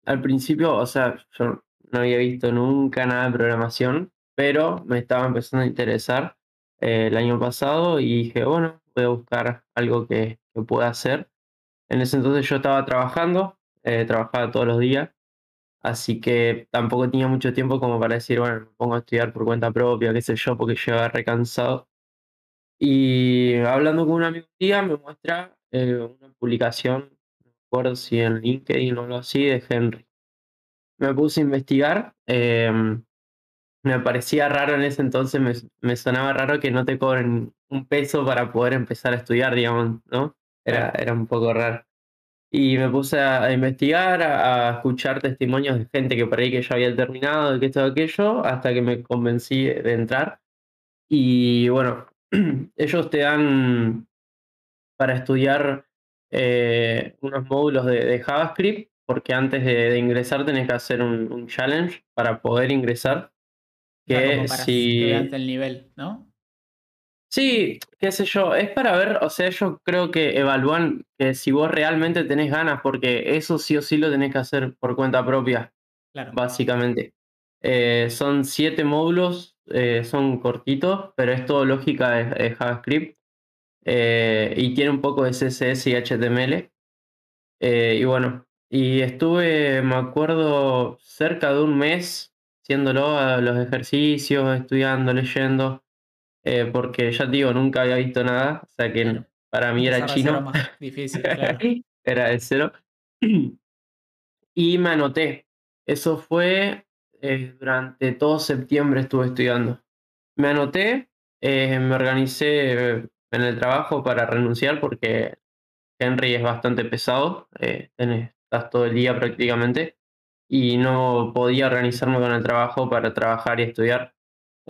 al principio, o sea, yo no había visto nunca nada de programación, pero me estaba empezando a interesar eh, el año pasado y dije, bueno, voy a buscar algo que, que pueda hacer. En ese entonces yo estaba trabajando, eh, trabajaba todos los días, así que tampoco tenía mucho tiempo como para decir, bueno, me pongo a estudiar por cuenta propia, qué sé yo, porque llegaba recansado. Y hablando con un amigo día me muestra eh, una publicación, no me acuerdo si en LinkedIn o algo así, de Henry. Me puse a investigar. eh, me parecía raro en ese entonces, me, me sonaba raro que no te cobren un peso para poder empezar a estudiar, digamos, ¿no? Era, era un poco raro. Y me puse a, a investigar, a, a escuchar testimonios de gente que por ahí que ya había terminado, de que esto, aquello, hasta que me convencí de entrar. Y bueno, [clears throat] ellos te dan para estudiar eh, unos módulos de, de JavaScript, porque antes de, de ingresar tenés que hacer un, un challenge para poder ingresar. Que como para si. el nivel, ¿no? Sí, qué sé yo, es para ver, o sea, yo creo que evalúan que si vos realmente tenés ganas, porque eso sí o sí lo tenés que hacer por cuenta propia, Claro. básicamente. Eh, son siete módulos, eh, son cortitos, pero es todo lógica de, de JavaScript. eh, y tiene un poco de CSS y HTML. Y bueno, y estuve, me acuerdo, cerca de un mes haciéndolo, los ejercicios, estudiando, leyendo, eh, porque ya te digo, nunca había visto nada, o sea que Claro. para mí era chino. más difícil, claro. [laughs] Era de cero. [clears throat] Y me anoté. Eso fue eh, durante todo septiembre estuve estudiando. Me anoté, eh, me organicé, en el trabajo para renunciar porque Henry es bastante pesado, eh, tenés- estás todo el día prácticamente y no podía organizarme con el trabajo para trabajar y estudiar.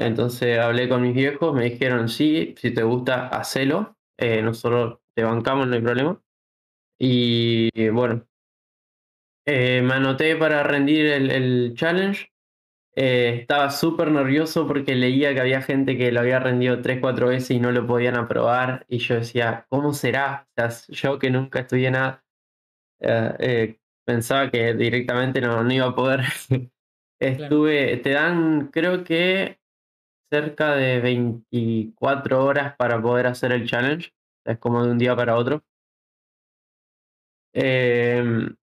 Entonces hablé con mis viejos, me dijeron, sí, si te gusta, hacelo, eh, nosotros te bancamos, no hay problema. Y bueno, eh, me anoté para rendir el, el challenge. Eh, estaba súper nervioso porque leía que había gente que lo había rendido 3, 4 veces y no lo podían aprobar. Y yo decía, ¿cómo será? O sea, yo que nunca estudié nada, eh, eh, pensaba que directamente no, no iba a poder. [laughs] Estuve, te dan, creo que cerca de 24 horas para poder hacer el challenge. Es como de un día para otro. Em,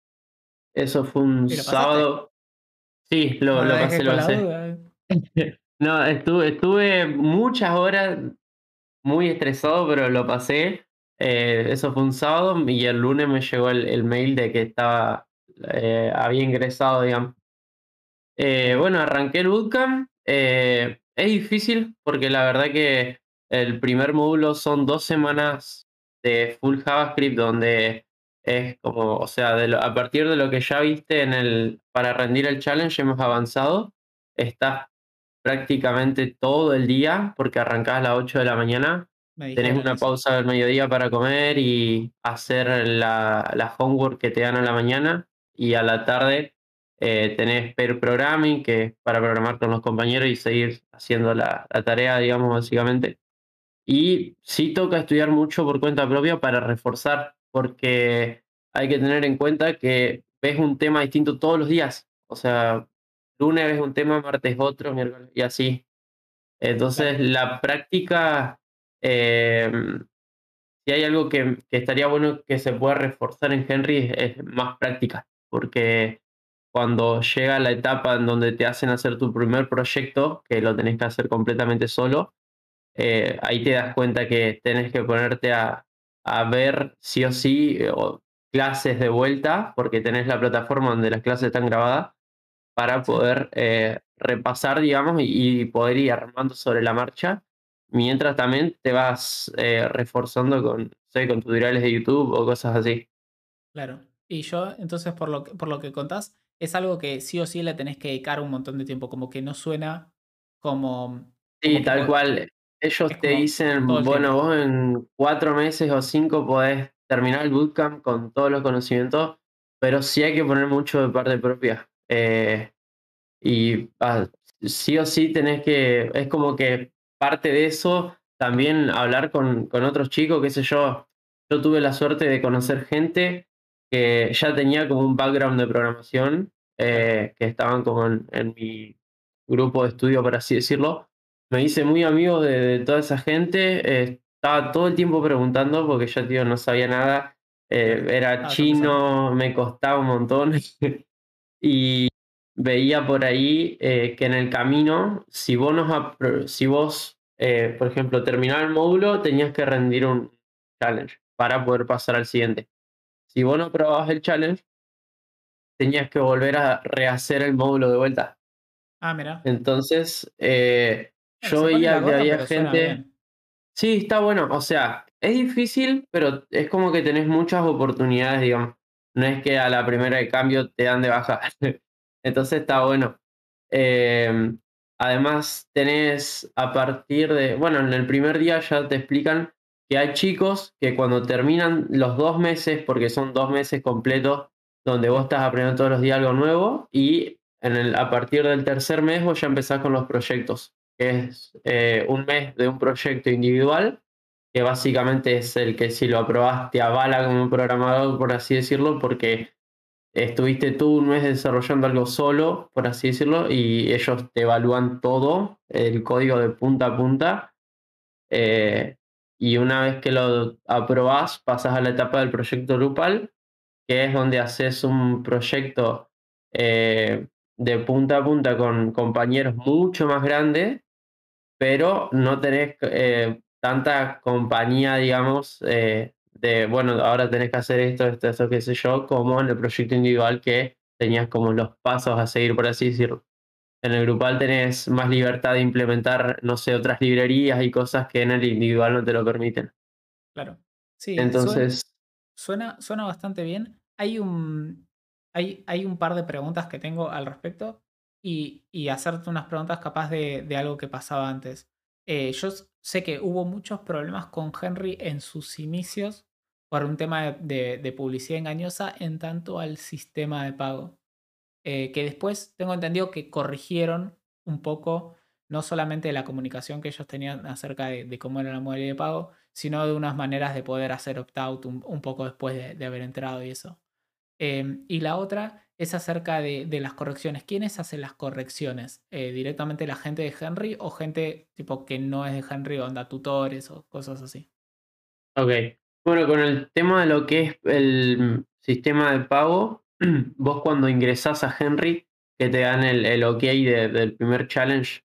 eso fue un sábado. Sí, lo, No lo pasé, lo pasé. [laughs] No, estuve, estuve muchas horas muy estresado, pero lo pasé. Eh, eso fue un sábado y el lunes me llegó el, el mail de que estaba, eh, había ingresado, digamos. Eh, bueno, arranqué el bootcamp. Eh, es difícil porque la verdad que el primer módulo son dos semanas de full JavaScript donde es como, o sea, de lo- a partir de lo que ya viste en el, para rendir el challenge hemos avanzado. Estás prácticamente todo el día porque arrancás a las 8 de la mañana. Tenés una pausa al mediodía para comer y hacer la, la homework que te dan a la mañana. Y a la tarde eh, tenés pair programming, que es para programar con los compañeros y seguir haciendo la, la tarea, digamos, básicamente. Y sí toca estudiar mucho por cuenta propia para reforzar, porque hay que tener en cuenta que ves un tema distinto todos los días. O sea, lunes ves un tema, martes otro, miércoles y así. Entonces, la práctica, eh, si hay algo que, que estaría bueno que se pueda reforzar en Henry es, es más práctica, porque cuando llega la etapa en donde te hacen hacer tu primer proyecto, que lo tenés que hacer completamente solo, eh, ahí te das cuenta que tenés que ponerte a, a ver sí o sí eh, o clases de vuelta, porque tenés la plataforma donde las clases están grabadas, para poder eh, repasar, digamos, y, y poder ir armando sobre la marcha, mientras también te vas reforzando con, sé, con tutoriales de YouTube o cosas así. Claro. Y yo, entonces, por lo que, por lo que contás, es algo que sí o sí le tenés que dedicar un montón de tiempo, como que no suena como... Sí, como tal cual. Ellos te dicen, bueno, vos en cuatro meses o cinco podés terminar el bootcamp con todos los conocimientos, pero sí hay que poner mucho de parte propia. Eh, y ah, sí o sí tenés que, es como que parte de eso también hablar con, con otros chicos, qué sé yo. Yo tuve la suerte de conocer gente que ya tenía como un background de programación, eh, que estaban como en, en mi grupo de estudio, por así decirlo. Me hice muy amigo de, de toda esa gente, eh, estaba todo el tiempo preguntando porque yo, tío, no sabía nada. Eh, era Ah, chino, me costaba un montón. [laughs] y veía por ahí que en el camino, si vos, nos si vos por ejemplo, terminar el módulo, tenías que rendir un challenge para poder pasar al siguiente. Si vos no aprobabas el challenge, tenías que volver a rehacer el módulo de vuelta. Ah, mira. Entonces, eh, yo veía que había gente... Sí, está bueno. O sea, es difícil, pero es como que tenés muchas oportunidades, digamos. No es que a la primera de cambio te dan de baja. [laughs] Entonces está bueno. Eh, además, tenés a partir de, bueno, en el primer día ya te explican que hay chicos que cuando terminan los dos meses, porque son dos meses completos, donde vos estás aprendiendo todos los días algo nuevo, y en el, a partir del tercer mes vos ya empezás con los proyectos, que es eh, un mes de un proyecto individual, que básicamente es el que si lo aprobás te avala como programador, por así decirlo, porque estuviste tú un mes desarrollando algo solo, por así decirlo, y ellos te evalúan todo, el código de punta a punta. eh, y una vez que lo aprobás, pasas a la etapa del proyecto grupal, que es donde haces un proyecto eh, de punta a punta con compañeros mucho más grandes, pero no tenés eh, tanta compañía, digamos, eh, de, bueno, ahora tenés que hacer esto, esto, esto, qué sé yo, como en el proyecto individual que tenías como los pasos a seguir, por así decirlo. En el grupal tenés más libertad de implementar, no sé, otras librerías y cosas que en el individual no te lo permiten. Claro. Sí, Entonces, suena, suena bastante bien. Hay un, hay, hay un par de preguntas que tengo al respecto y, y hacerte unas preguntas capaz de, de algo que pasaba antes. Eh, yo sé que hubo muchos problemas con Henry en sus inicios por un tema de, de- de publicidad engañosa en tanto al sistema de pago. Eh, que después tengo entendido que corrigieron un poco, no solamente la comunicación que ellos tenían acerca de, cómo era la modalidad de pago, sino de unas maneras de poder hacer opt-out un, poco después de, haber entrado y eso. Em, y la otra es acerca de, de las correcciones. ¿Quiénes hacen las correcciones? Eh, ¿Directamente la gente de Henry o gente tipo que no es de Henry, onda tutores o cosas así? ok. Bueno, con el tema de lo que es el sistema de pago, [clears throat] vos cuando ingresás a Henry, que te dan el, el ok de- del primer challenge,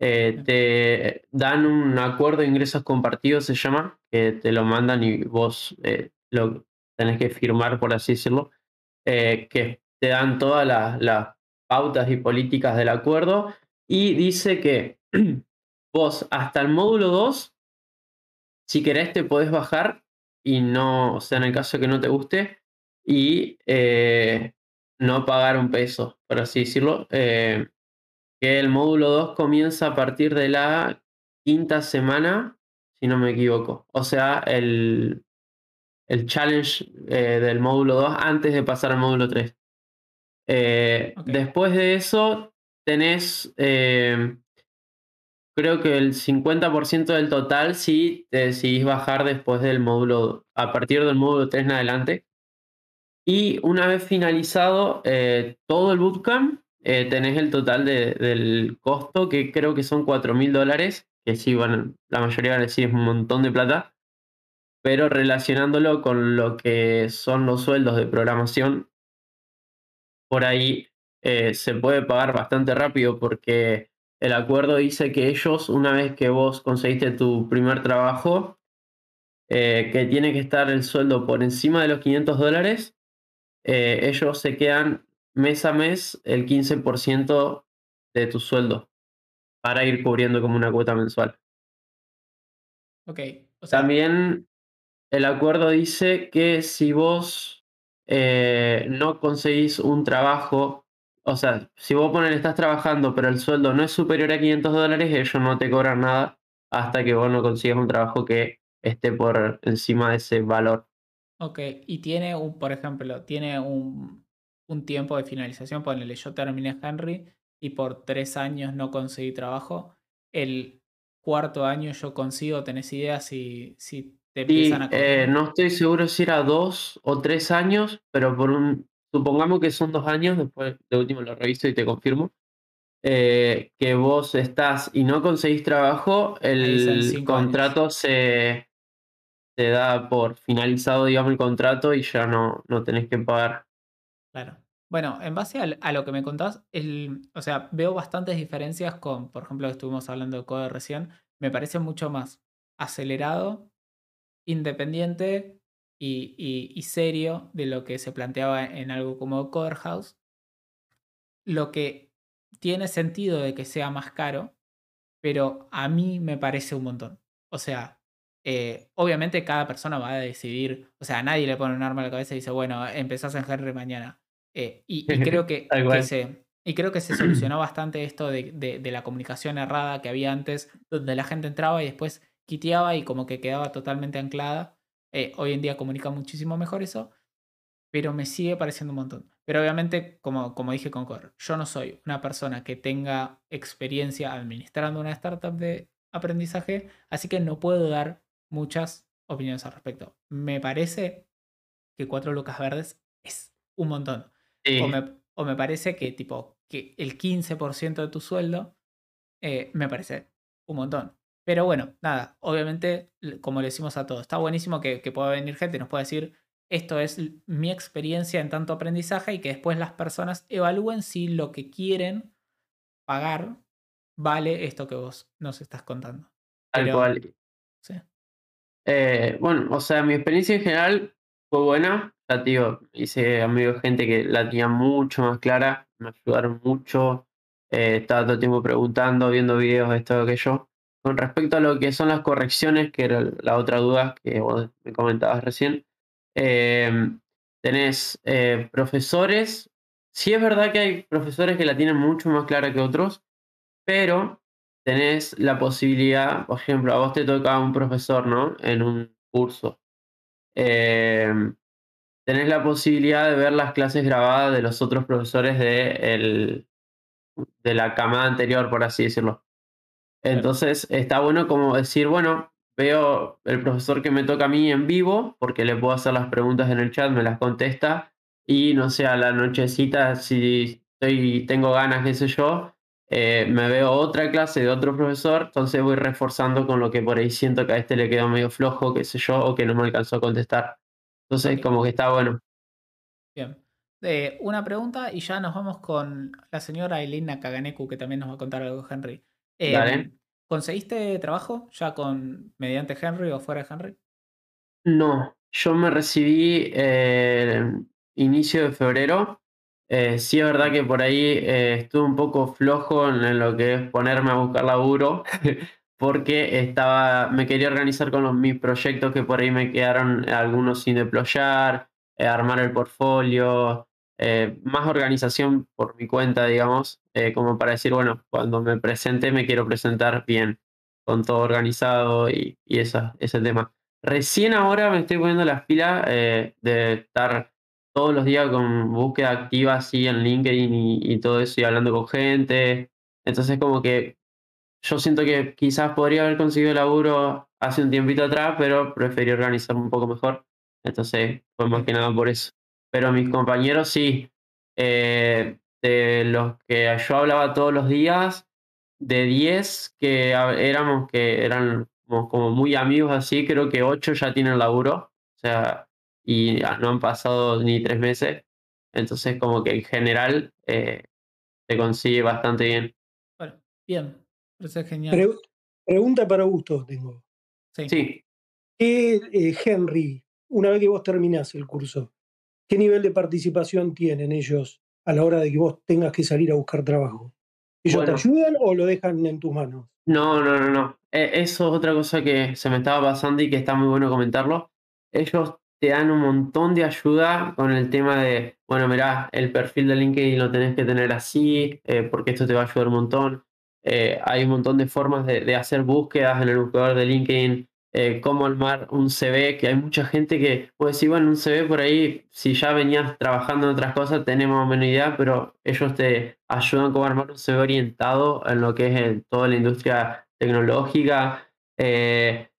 eh, te dan un acuerdo de ingresos compartidos, se llama, que te lo mandan y vos eh, lo tenés que firmar, por así decirlo, eh, que te dan todas las, las pautas y políticas del acuerdo. Y dice que [clears throat] vos hasta el módulo 2, si querés te podés bajar y no, o sea, en el caso que no te guste, y eh, no pagar un peso, por así decirlo. eh, que el módulo 2 comienza a partir de la quinta semana, si no me equivoco. O sea, el, el challenge eh, del módulo 2 antes de pasar al módulo 3. Eh, Ok. Después de eso, tenés, creo que el 50% del total si te decidís bajar después del módulo, a partir del módulo 3 en adelante. Y una vez finalizado eh, todo el bootcamp, eh, tenés el total de- del costo, que creo que son 4 mil dólares, que sí, bueno, la mayoría van a decir es un montón de plata, pero relacionándolo con lo que son los sueldos de programación, por ahí eh, se puede pagar bastante rápido porque el acuerdo dice que ellos, una vez que vos conseguiste tu primer trabajo, que tiene que estar el sueldo por encima de los 500 dólares, eh, ellos se quedan mes a mes el 15% de tu sueldo para ir cubriendo como una cuota mensual. Ok. O sea, También el acuerdo dice que si vos eh, no conseguís un trabajo, o sea, si vos poner estás trabajando pero el sueldo no es superior a 500 dólares, ellos no te cobran nada hasta que vos no consigas un trabajo que esté por encima de ese valor. Ok, y tiene un, por ejemplo, tiene un, un tiempo de finalización, ponele, yo terminé Henry y por tres años no conseguí trabajo. El cuarto año yo consigo, ¿tenés idea si, si te Sí, empiezan a eh, no estoy seguro si era dos o tres años, pero por un, supongamos que son dos años, después de último lo reviso y te confirmo, eh, que vos estás y no conseguís trabajo, Ahí son el cinco años. contrato se, se da por finalizado, digamos, el contrato y ya no, no tenés que pagar. Claro. Bueno, en base a, lo que me contás, el, o sea, veo bastantes diferencias con, por ejemplo, estuvimos hablando de Code recién, me parece mucho más acelerado, independiente y, y- y serio de lo que se planteaba en algo como Coder House. Lo que tiene sentido de que sea más caro, pero a mí me parece un montón. O sea, eh, obviamente cada persona va a decidir, o sea, nadie le pone un arma a la cabeza y dice, bueno, empezás en Henry mañana. Eh, y, y [laughs] creo que, se, y creo que se [clears throat] solucionó bastante esto de, de- de la comunicación errada que había antes, donde la gente entraba y después quiteaba y como que quedaba totalmente anclada. Eh, hoy en día comunica muchísimo mejor eso, pero me sigue pareciendo un montón. Pero obviamente, como, como dije con Core, yo no soy una persona que tenga experiencia administrando una startup de aprendizaje, así que no puedo dar muchas opiniones al respecto. Me parece que cuatro lucas verdes es un montón. Sí, O me, o me parece que tipo que el 15% de tu sueldo eh, me parece un montón. Pero bueno, nada, obviamente, como le decimos a todos, está buenísimo que, que pueda venir gente y nos pueda decir, esto es mi experiencia en tanto aprendizaje y que después las personas evalúen si lo que quieren pagar vale esto que vos nos estás contando. tal Pero, cual. sí. Eh, bueno, o sea, mi experiencia en general fue buena. Ya te digo, hice amigos de gente que la tenía mucho más clara, me ayudaron mucho. eh, estaba todo el tiempo preguntando, viendo videos, esto, aquello, con respecto a lo que son las correcciones, que era la otra duda que me comentabas recién, eh, tenés profesores. Sí es verdad que hay profesores que la tienen mucho más clara que otros, pero tenés la posibilidad, por ejemplo, a vos te toca un profesor, ¿no? En un curso. Eh, tenés la posibilidad de ver las clases grabadas de los otros profesores de, el- de la camada anterior, por así decirlo. Entonces está bueno como decir, bueno, veo el profesor que me toca a mí en vivo, porque le puedo hacer las preguntas en el chat, me las contesta, y no sé, a la nochecita, si estoy, tengo ganas, qué sé yo, eh, me veo otra clase de otro profesor, entonces voy reforzando con lo que por ahí siento que a este le quedó medio flojo, qué sé yo, o que no me alcanzó a contestar. Entonces, como que está bueno. Bien. Eh, una pregunta y ya nos vamos con la señora Eileen Nakaganeku, que también nos va a contar algo, Henry. Eh, Dale. ¿Conseguiste trabajo ya con mediante Henry o fuera de Henry? No, yo me recibí eh, inicio de febrero. Eh, sí es verdad que por ahí eh, estuve un poco flojo en, lo que es ponerme a buscar laburo, [laughs] porque estaba, me quería organizar con los, mis proyectos que por ahí me quedaron algunos sin deployar, eh, armar el portfolio, eh, más organización por mi cuenta, digamos, eh, como para decir, bueno, cuando me presente me quiero presentar bien, con todo organizado y, y esa, ese tema. Recién ahora me estoy poniendo las pilas eh, de estar todos los días con búsqueda activa así en LinkedIn y, todo eso y hablando con gente. Entonces como que yo siento que quizás podría haber conseguido laburo hace un tiempito atrás, pero preferí organizarme un poco mejor. Entonces fue más que nada por eso. Pero mis compañeros sí, eh, de los que yo hablaba todos los días, de 10 que éramos, que eran como muy amigos así, creo que 8 ya tienen laburo. O sea, y ah, no han pasado ni tres meses. Entonces como que en general eh, se consigue bastante bien. Bueno, bien. Parece genial. Pre- pregunta para Augusto tengo. Sí. Sí, ¿Qué, eh, Henry, una vez que vos terminás el curso, qué nivel de participación tienen ellos a la hora de que vos tengas que salir a buscar trabajo? ¿Ellos Bueno. te ayudan o lo dejan en tus manos? No, no, no, no. Eh, Eso es otra cosa que se me estaba pasando y que está muy bueno comentarlo. Ellos te dan un montón de ayuda con el tema de, bueno, mirá, el perfil de LinkedIn lo tenés que tener así, eh, porque esto te va a ayudar un montón. Eh, hay un montón de formas de, hacer búsquedas en el buscador de LinkedIn, eh, cómo armar un CV, que hay mucha gente que puede decir, bueno, un CV por ahí, si ya venías trabajando en otras cosas, tenemos menos idea, pero ellos te ayudan cómo armar un CV orientado en lo que es el- toda la industria tecnológica.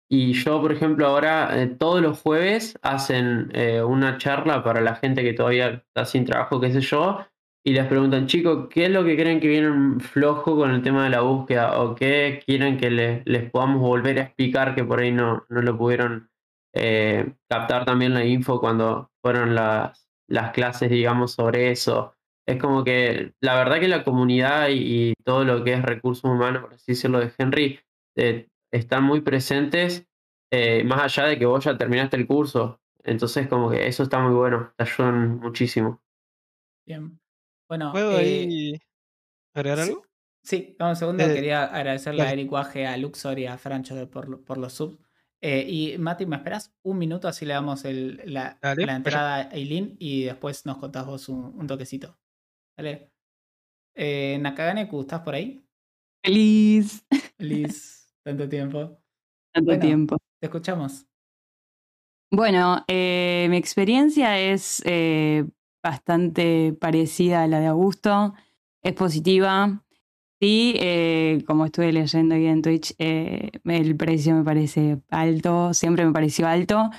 Y yo, por ejemplo, ahora eh, todos los jueves hacen eh, una charla para la gente que todavía está sin trabajo, qué sé yo, y les preguntan, chicos, ¿qué es lo que creen que vienen flojo con el tema de la búsqueda? ¿O qué quieren que le- les podamos volver a explicar que por ahí no, no lo pudieron eh, captar también la info cuando fueron las, las clases, digamos, sobre eso? Es como que la verdad que la comunidad y, y todo lo que es recursos humanos, por así decirlo, de Henry, eh, están muy presentes, eh, más allá de que vos ya terminaste el curso. Entonces, como que eso está muy bueno, te ayudan muchísimo. Bien. Bueno, ¿Puedo eh, ahí agregar sí. algo? Sí, dame un segundo. Eh, Quería agradecerle a dale. Eric Waje, a Luxor y a Francho de- por, por los subs. Eh, y Mati, ¿me esperas un minuto? Así le damos el- la, Dale, la entrada a Eileen y después nos contás vos un, un toquecito. Dale. Eh, Nakaganeku, ¿estás por ahí? Feliz. Liz, tanto tiempo. Tanto Bueno. tiempo. Te escuchamos. Bueno, eh, mi experiencia es eh, bastante parecida a la de Augusto. Es positiva. Sí, eh, como estuve leyendo ahí en Twitch, el precio me parece alto, siempre me pareció alto,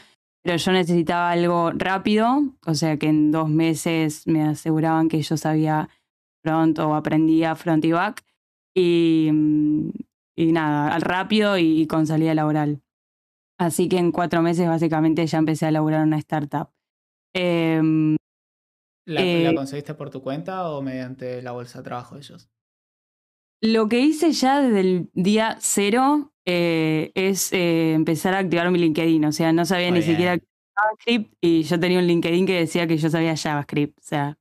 pero yo necesitaba algo rápido, o sea que en dos meses me aseguraban que yo sabía front o aprendía front y back, y, mm, y nada, al rápido y con salida laboral. Así que en cuatro meses básicamente ya empecé a laburar una startup. Em, ¿La, Eh, la conseguiste por tu cuenta o mediante la bolsa de trabajo de ellos? Lo que hice ya desde el día cero eh, es eh, empezar a activar mi LinkedIn. O sea, no sabía Muy ni siquiera bien. JavaScript y yo tenía un LinkedIn que decía que yo sabía JavaScript. O sea,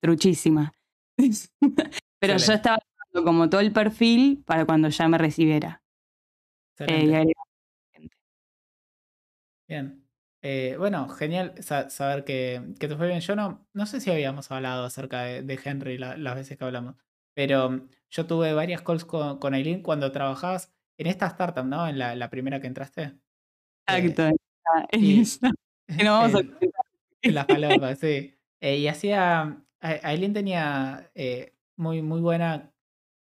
truchísima. [laughs] Pero yo Excelente. estaba armando como todo el perfil para cuando ya me recibiera. gente. Bien. Eh, bueno, genial sa- saber que, que te fue bien. Yo no, no sé si habíamos hablado acerca de, de Henry la- las veces que hablamos, pero mm, yo tuve varias calls con, con Aileen cuando trabajabas en esta startup, ¿no? En la, la primera que entraste. Eh, Exacto. esa. [laughs] Que no vamos a en- en la falopa, sí. Eh, y hacía. Aileen tenía eh, muy, muy buena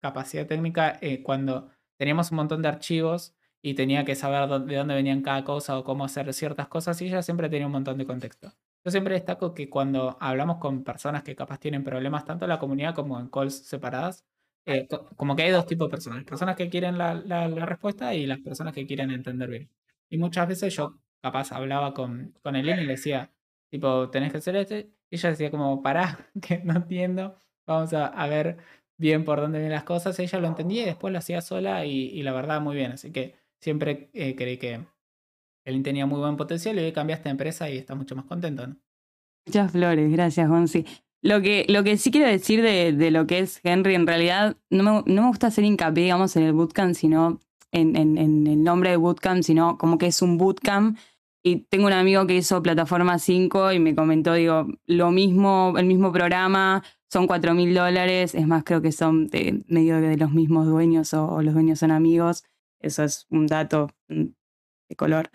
capacidad técnica eh, cuando teníamos un montón de archivos y tenía que saber dó- de dónde venían cada cosa o cómo hacer ciertas cosas y ella siempre tenía un montón de contexto. Yo siempre destaco que cuando hablamos con personas que capaz tienen problemas tanto en la comunidad como en calls separadas, eh, co- como que hay dos tipos de personas, personas que quieren la, la- la respuesta y las personas que quieren entender bien. Y muchas veces yo capaz hablaba con, con Elena y le decía, tipo, tenés que hacer esto, y ella decía como, pará, [laughs] que no entiendo, vamos a, a ver bien por dónde vienen las cosas, ella lo entendía y después lo hacía sola y, y la verdad muy bien, así que siempre eh, creí que Elin tenía muy buen potencial y hoy cambiaste de empresa y estás mucho más contento. Muchas flores, gracias, Gonzi. Lo que, lo que sí quiero decir de, de lo que es Henry, en realidad, no me, no me gusta hacer hincapié, digamos, en el bootcamp, sino en, en, en el nombre de bootcamp, sino como que es un bootcamp. Y tengo un amigo que hizo Plataforma 5 y me comentó, digo, lo mismo, el mismo programa, son 4 mil dólares, es más, creo que son de, medio de los mismos dueños o, los dueños son amigos. Eso es un dato mm, de color.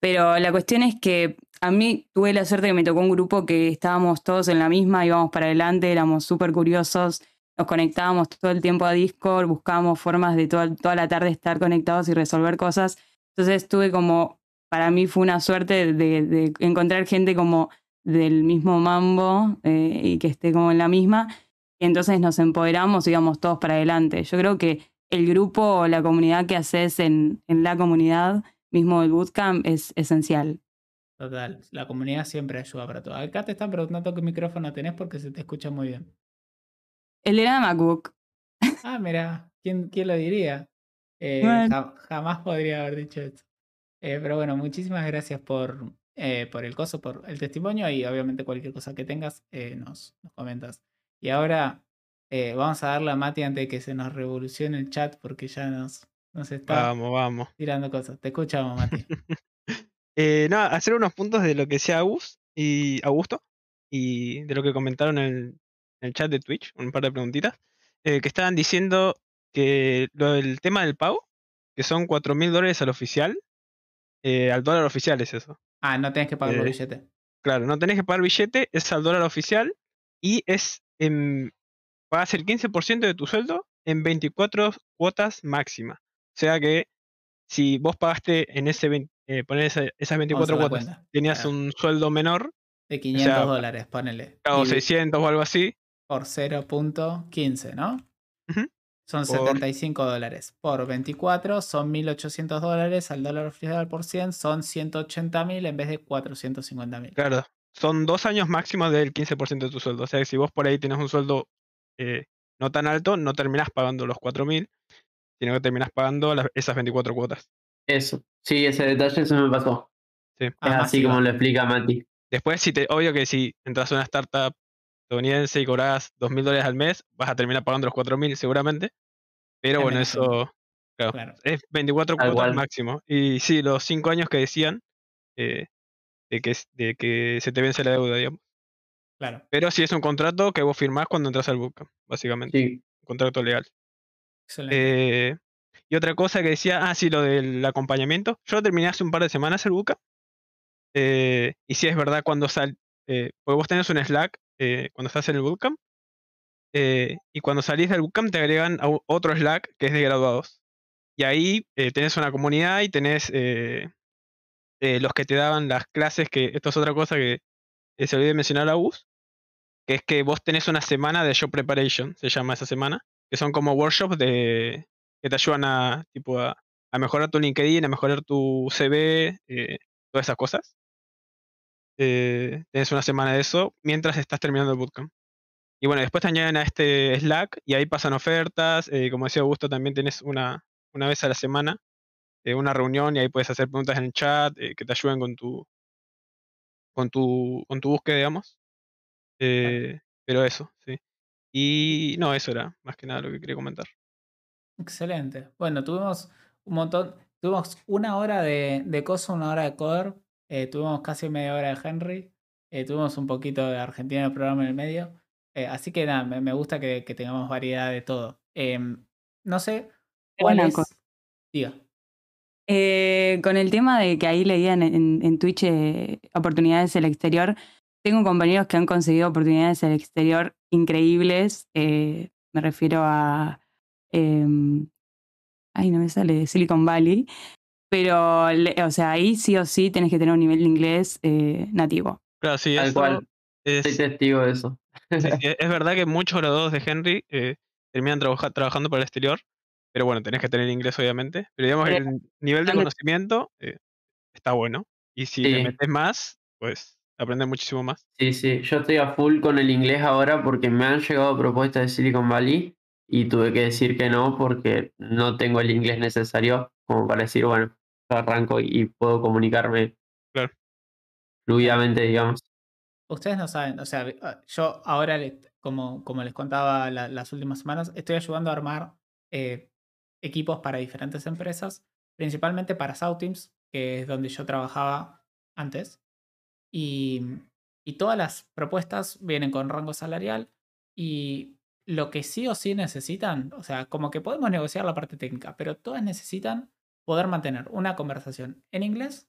Pero la cuestión es que a mí tuve la suerte que me tocó un grupo que estábamos todos en la misma, íbamos para adelante, éramos súper curiosos, nos conectábamos todo el tiempo a Discord, buscábamos formas de toda, toda la tarde estar conectados y resolver cosas. Entonces tuve como, para mí fue una suerte de encontrar gente como del mismo mambo eh, y que esté como en la misma. Y entonces nos empoderamos y íbamos todos para adelante. Yo creo que el grupo o la comunidad que haces en, en la comunidad mismo del bootcamp es esencial. Total, la comunidad siempre ayuda para todo. Acá te están preguntando qué micrófono tenés porque se te escucha muy bien. El de MacBook. Ah, mira, ¿quién, quién lo diría? Eh, Bueno. jamás podría haber dicho esto. Eh, pero bueno, muchísimas gracias por, eh, por el coso, por el testimonio y obviamente cualquier cosa que tengas eh, nos, nos comentas. Y ahora eh, vamos a darle a Mati antes de que se nos revolucione el chat porque ya nos, nos está Vamos, vamos. tirando cosas. Te escuchamos, Mati. [laughs] Nada, hacer unos puntos de lo que decía Agus y Augusto y de lo que comentaron en el, en el chat de Twitch, un par de preguntitas, que estaban diciendo que lo del tema del pago, que son 4 mil dólares al oficial, eh, al dólar oficial es eso. Ah, no tenés que pagar los Eh, billetes. Claro, no tenés que pagar billete, es al dólar oficial y es en, pagas el 15% de tu sueldo en 24 cuotas máxima. O sea que si vos pagaste en ese 20 eh, poner esa- esas 24 la cuotas, cuenta, tenías claro. un sueldo menor, De 500 sea, dólares, ponele. o Divi- 600 o algo así, por 0.15, ¿no? Ujú. Son Por- 75 dólares. Por 24 son 1.800 dólares. Al dólar oficial por 100 son 180.000 en vez de 450.000. claro, son dos años máximos del 15% de tu sueldo. O sea que si vos por ahí tenés un sueldo eh, no tan alto, no terminás pagando los 4.000, sino que terminás pagando las- esas 24 cuotas. Eso. Sí, ese detalle se me pasó. Sí. Es Ah, así como lo explica Mati. Después, si te, obvio que si entras a una startup estadounidense y cobras dos mil dólares al mes, vas a terminar pagando los cuatro mil seguramente. Pero bueno, eso claro, Claro. es 24 Tal cuotas cual. máximo. Y sí, los cinco años que decían eh, de, que, es- de que se te vence la deuda, digamos. Claro. Pero sí es un contrato que vos firmás cuando entras al bootcamp, básicamente. Sí. Un contrato legal. Excelente. Eh, y otra cosa que decía, ah, sí, lo del acompañamiento. Yo lo terminé hace un par de semanas el bootcamp. Eh, y sí es verdad, cuando sal, eh, porque vos tenés un Slack eh, cuando estás en el bootcamp. eh, y cuando salís del bootcamp te agregan a otro Slack que es de graduados. Y ahí eh, tenés una comunidad y tenés eh, los que te daban las clases, que esto es otra cosa que se olvidé mencionar a Gus, que es que vos tenés una semana de job preparation, se llama esa semana, que son como workshops de, que te ayudan a, tipo, a, mejorar tu LinkedIn, a mejorar tu CV, todas esas cosas. Eh, tienes una semana de eso mientras estás terminando el bootcamp. Y bueno, después te añaden a este Slack y ahí pasan ofertas. eh, como decía Augusto, también tienes una, una vez a la semana eh, una reunión y ahí puedes hacer preguntas en el chat eh, que te ayuden con tu, con tu, con tu búsqueda, digamos. Pero eso, sí. Y no, eso era más que nada lo que quería comentar. Excelente. Bueno, tuvimos un montón. tuvimos una hora de, de coso, una hora de coder. Eh, tuvimos casi media hora de Henry. eh, tuvimos un poquito de Argentina en el programa en el medio. eh, así que nada, me, me gusta que, que tengamos variedad de todo. Em, no sé cuál Una es. cosa. Diga. Con el tema de que ahí leían en, en Twitch oportunidades del exterior, tengo compañeros que han conseguido oportunidades del exterior increíbles. me refiero a. em, ay, no me sale, Silicon Valley. Pero, le- o sea, ahí sí o sí tenés que tener un nivel de inglés eh, nativo. Claro, sí, Tal cual. es, Soy testigo de eso. sí, sí, [laughs] es verdad que muchos graduados de Henry eh, terminan trabaja- trabajando para el exterior, pero bueno, tenés que tener inglés obviamente. Pero digamos que Pero- el nivel de conocimiento eh, está bueno. Y si le Sí. metes más, pues aprendes muchísimo más. Sí, sí, yo estoy a full con el inglés ahora porque me han llegado propuestas de Silicon Valley y tuve que decir que no porque no tengo el inglés necesario como para decir, bueno, arranco y puedo comunicarme Claro. fluidamente, digamos. Ustedes no saben, o sea, ah, yo ahora, como, como les contaba la- las últimas semanas, estoy ayudando a armar eh, equipos para diferentes empresas, principalmente para Soundteams, que es donde yo trabajaba antes. Y, y todas las propuestas vienen con rango salarial y lo que sí o sí necesitan, o sea, como que podemos negociar la parte técnica, pero todas necesitan poder mantener una conversación en inglés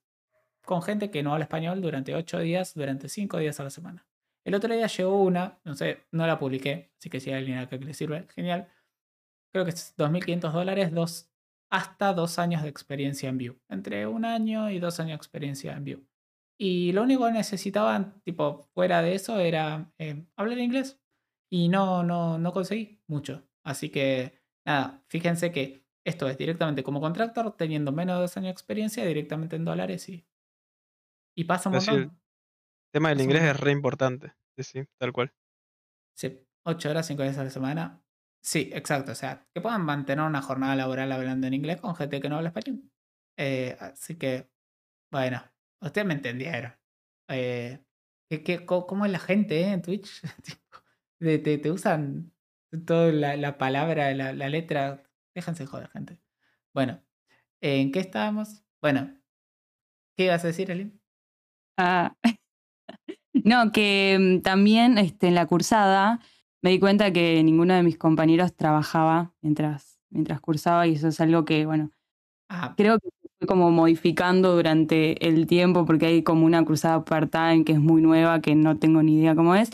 con gente que no habla español durante ocho días, durante cinco días a la semana. El otro día llegó una, no sé, no la publiqué, así que si hay alguien acá que le sirve, genial. Creo que es 2.500 dólares, dos, hasta dos años de experiencia en Vue. Entre un año y dos años de experiencia en Vue. Y lo único que necesitaban, tipo, fuera de eso, era eh, hablar inglés. Y no, no, no conseguí mucho. Así que, nada, fíjense que esto es directamente como contractor, teniendo menos de dos años de experiencia, directamente en dólares y, y pasa un sí, el tema del Pasa inglés es re importante. Sí, sí, tal cual. Sí, 8 horas, 5 días a la semana. Sí, exacto. O sea, que puedan mantener una jornada laboral hablando en inglés con gente que no habla español. Eh, así que, bueno, ustedes me entendieron. Eh, ¿qué- qué- ¿Cómo es la gente eh, en Twitch? [laughs] Te, te usan toda la, la palabra, la, la letra. Déjense joder, gente. Bueno, ¿en qué estábamos? Bueno, ¿qué ibas a decir, Elin? Ah, [laughs] no, que mm, también este, en la cursada me di cuenta que ninguno de mis compañeros trabajaba mientras, mientras cursaba y eso es algo que, bueno, Ah, creo que fue como modificando durante el tiempo porque hay como una cruzada part-time que es muy nueva, que no tengo ni idea cómo es,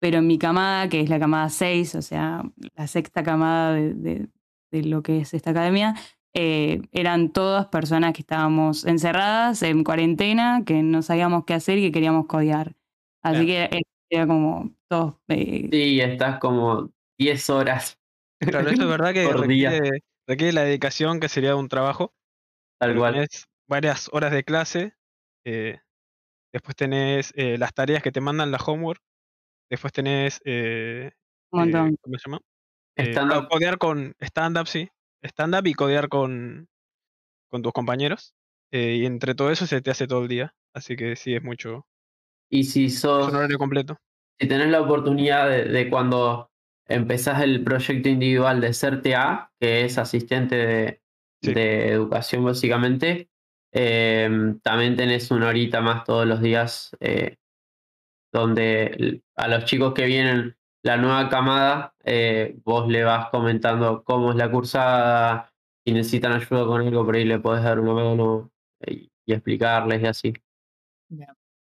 pero en mi camada, que es la camada 6, o sea, la sexta camada de, de- de lo que es esta academia, eh, eran todas personas que estábamos encerradas en cuarentena, que no sabíamos qué hacer y que queríamos codear. Así que era como todos... eh, Sí, estás como 10 horas [laughs] Claro, eso es verdad que por día, requiere, requiere la dedicación que sería un trabajo. tal cual. tenés varias horas de clase, eh, después tenés eh, las tareas que te mandan la homework, después tenés, eh, un eh, montón. ¿cómo se llama? Eh, Stand up codear con stand-up, sí, stand-up y codear con, con tus compañeros, eh, y entre todo eso se te hace todo el día, así que sí, es mucho, y si un sos horario completo. si tenés la oportunidad de, de cuando empezás el proyecto individual de ser TA, que es asistente de, Sí. de educación básicamente, eh, también tenés una horita más todos los días eh, donde a los chicos que vienen la nueva camada, eh, vos le vas comentando cómo es la cursada, si necesitan ayuda con algo, por ahí le podés dar una mano eh, y explicarles y así. bien.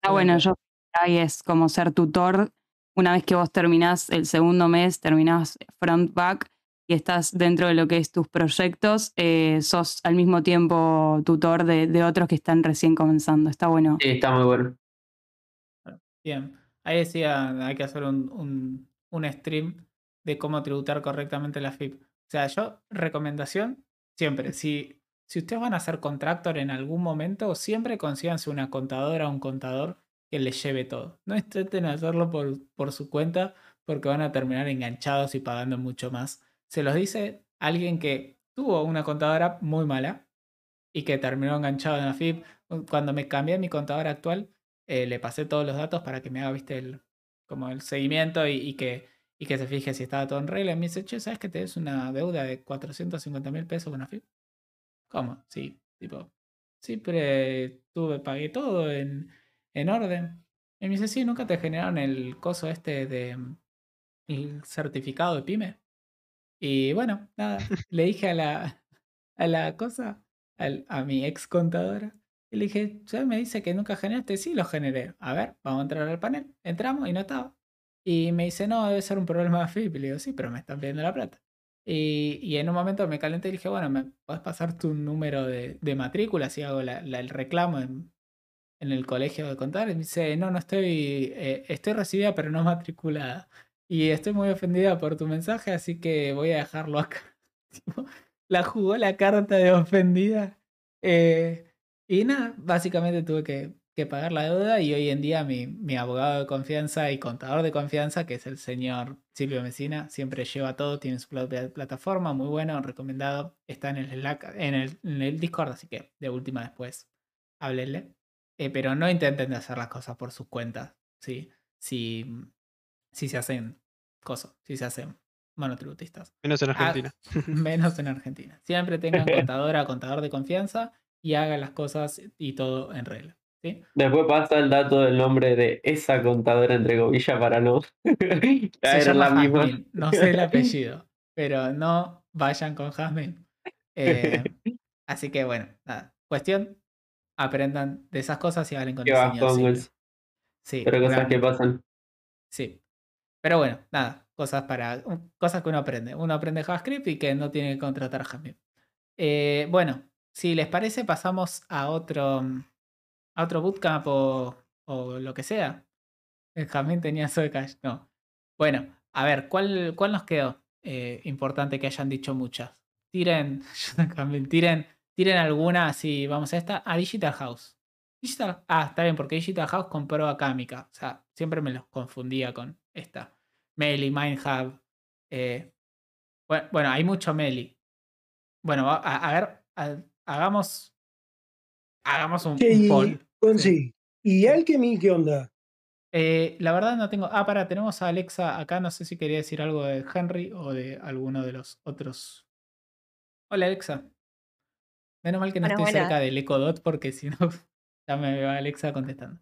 Ah, bueno, yo ahí es como ser tutor. Una vez que vos terminás el segundo mes, terminás front-back y estás dentro de lo que es tus proyectos, eh, sos al mismo tiempo tutor de, de otros que están recién comenzando. Está bueno. Sí, está muy bueno. Bien, ahí decía, hay que hacer un, un, un stream de cómo tributar correctamente la FIP. O sea, yo, recomendación, siempre, [laughs] si, si ustedes van a ser contractor en algún momento, siempre consíganse una contadora o un contador que les lleve todo. No intenten hacerlo por, por su cuenta porque van a terminar enganchados y pagando mucho más. Se los dice alguien que tuvo una contadora muy mala y que terminó enganchado en la FIP. Cuando me cambié mi contadora actual, eh, le pasé todos los datos para que me haga, viste, el, como el seguimiento y, y que, y que se fije si estaba todo en regla. Y me dice, che, ¿sabes que tenés una deuda de 450 mil pesos con AFIP? ¿Cómo? Sí. Tipo, siempre tuve, pagué todo en, en orden. Y me dice, sí, ¿nunca te generaron el coso este de el certificado de pyme? Y bueno, nada, le dije a la, a la cosa, a mi ex contadora, y le dije, ¿ya me dice que nunca generaste? Sí, lo generé. A ver, vamos a entrar al panel. Entramos y no estaba. Y me dice, no, debe ser un problema de FIP. Y le digo, sí, pero me están pidiendo la plata. Y, y en un momento me calenté y dije, bueno, ¿me puedes pasar tu número de, de matrícula si hago la- el reclamo en, en el colegio de contar? Y me dice, no, no estoy, eh, estoy recibida pero no matriculada. Y estoy muy ofendida por tu mensaje, así que voy a dejarlo acá. [laughs] La jugó la carta de ofendida. Eh, y nada, básicamente tuve que, que pagar la deuda y hoy en día mi, mi abogado de confianza y contador de confianza, que es el señor Silvio Mesina, siempre lleva todo, tiene su propia plataforma, muy bueno, recomendado, está en el Slack, en el, en el Discord, así que de última después háblenle. Eh, pero no intenten hacer las cosas por sus cuentas, ¿sí? Si, si se hacen cosas, si se hacen monotributistas. Menos en Ah, Argentina. menos en Argentina. Siempre tengan [laughs] contadora, contador de confianza y hagan las cosas y todo en regla. ¿sí? Después pasa el dato del nombre de esa contadora, entre comillas, para no [laughs] llama la misma. No sé el [laughs] apellido, pero no vayan con Jasmine. Eh, así que bueno, nada. Cuestión, aprendan de esas cosas y hablen con. Gus. Sí, Pero cosas que pasan. Sí. Pero bueno, nada, cosas para cosas que uno aprende. Uno aprende JavaScript y que no tiene que contratar a Jasmine. Eh, bueno, si les parece, pasamos a otro a otro bootcamp o, o lo que sea. El Jasmine tenía Zoe Cash. No. Bueno, a ver, ¿cuál, cuál nos quedó? Eh, importante que hayan dicho muchas. Tiren, [laughs] tiren, tiren alguna, si vamos a esta, a Digital House. Digital, ah, está bien, porque Digital House compró a Kamika. O sea, siempre me los confundía con esta. Meli, Mindhub. eh, bueno, hay mucho Meli. Bueno, a, ver, hagamos. Hagamos un, Che, un y, poll. Gonzi, ¿y Alchemy qué onda? Eh, la verdad no tengo. Ah, para, tenemos a Alexa acá. No sé si quería decir algo de Henry o de alguno de los otros. Hola, Alexa. Menos mal que no Buenas, estoy cerca del Echo Dot porque si no, [laughs] ya me va Alexa contestando.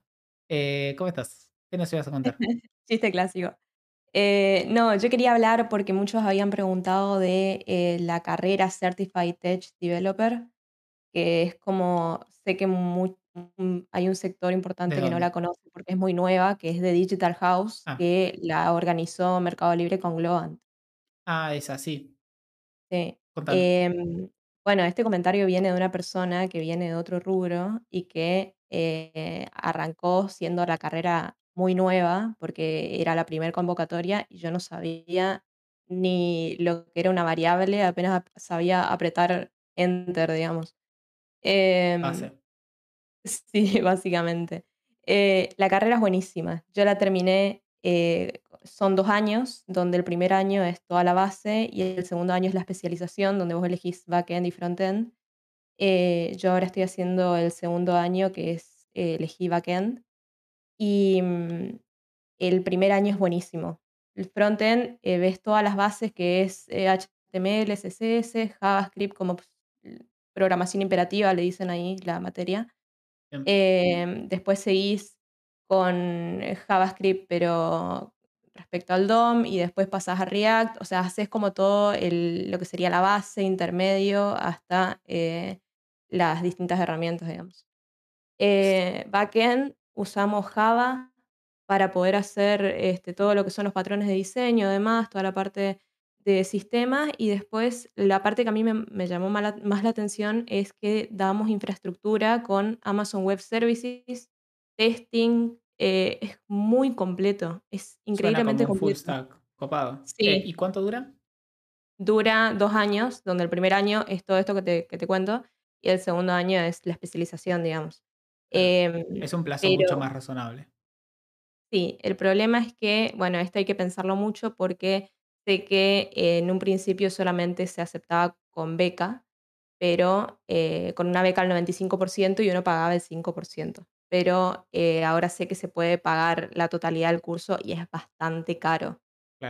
Eh, ¿Cómo estás? ¿Qué nos ibas a contar? [laughs] Chiste clásico. Eh, no, yo quería hablar porque muchos habían preguntado de eh, la carrera Certified Tech Developer, que es como, sé que mu- mm, hay un sector importante ¿De que no dónde? la conoce porque es muy nueva, que es de Digital House, Ah, que la organizó Mercado Libre con Globant. ah, es así. Sí. Contame. Em, bueno, este comentario viene de una persona que viene de otro rubro y que eh, arrancó siendo la carrera muy nueva porque era la primera convocatoria y yo no sabía ni lo que era una variable, apenas ap- sabía apretar enter, digamos. Em, Pase. Sí, [laughs] básicamente. Eh, la carrera es buenísima. Yo la terminé, eh, son dos años, donde el primer año es toda la base y el segundo año es la especialización, donde vos elegís backend y frontend. Eh, yo ahora estoy haciendo el segundo año, que es eh, elegí backend. Y mm, el primer año es buenísimo. El frontend, eh, ves todas las bases que es eh, HTML, CSS, JavaScript, como pues, programación imperativa, le dicen ahí la materia. Em, después seguís con eh, JavaScript, pero respecto al DOM, y después pasás a React, o sea, haces como todo el- lo que sería la base, intermedio, hasta eh, las distintas herramientas, digamos. Eh, backend, usamos Java para poder hacer este, todo lo que son los patrones de diseño, además, toda la parte de sistemas, y después la parte que a mí me, me llamó más la, más la atención es que damos infraestructura con Amazon Web Services, testing, eh, es muy completo, es increíblemente como un full completo. stack. Copado. Eh, Sí, ¿y cuánto dura? dura dos años, donde el primer año es todo esto que te, que te cuento, y el segundo año es la especialización, digamos. Em, Es un plazo mucho más razonable. sí, el problema es que, bueno, esto hay que pensarlo mucho porque sé que eh, en un principio solamente se aceptaba con beca, pero eh, con una beca al 95% y uno pagaba el 5%. Pero eh, ahora sé que se puede pagar la totalidad del curso y es bastante caro.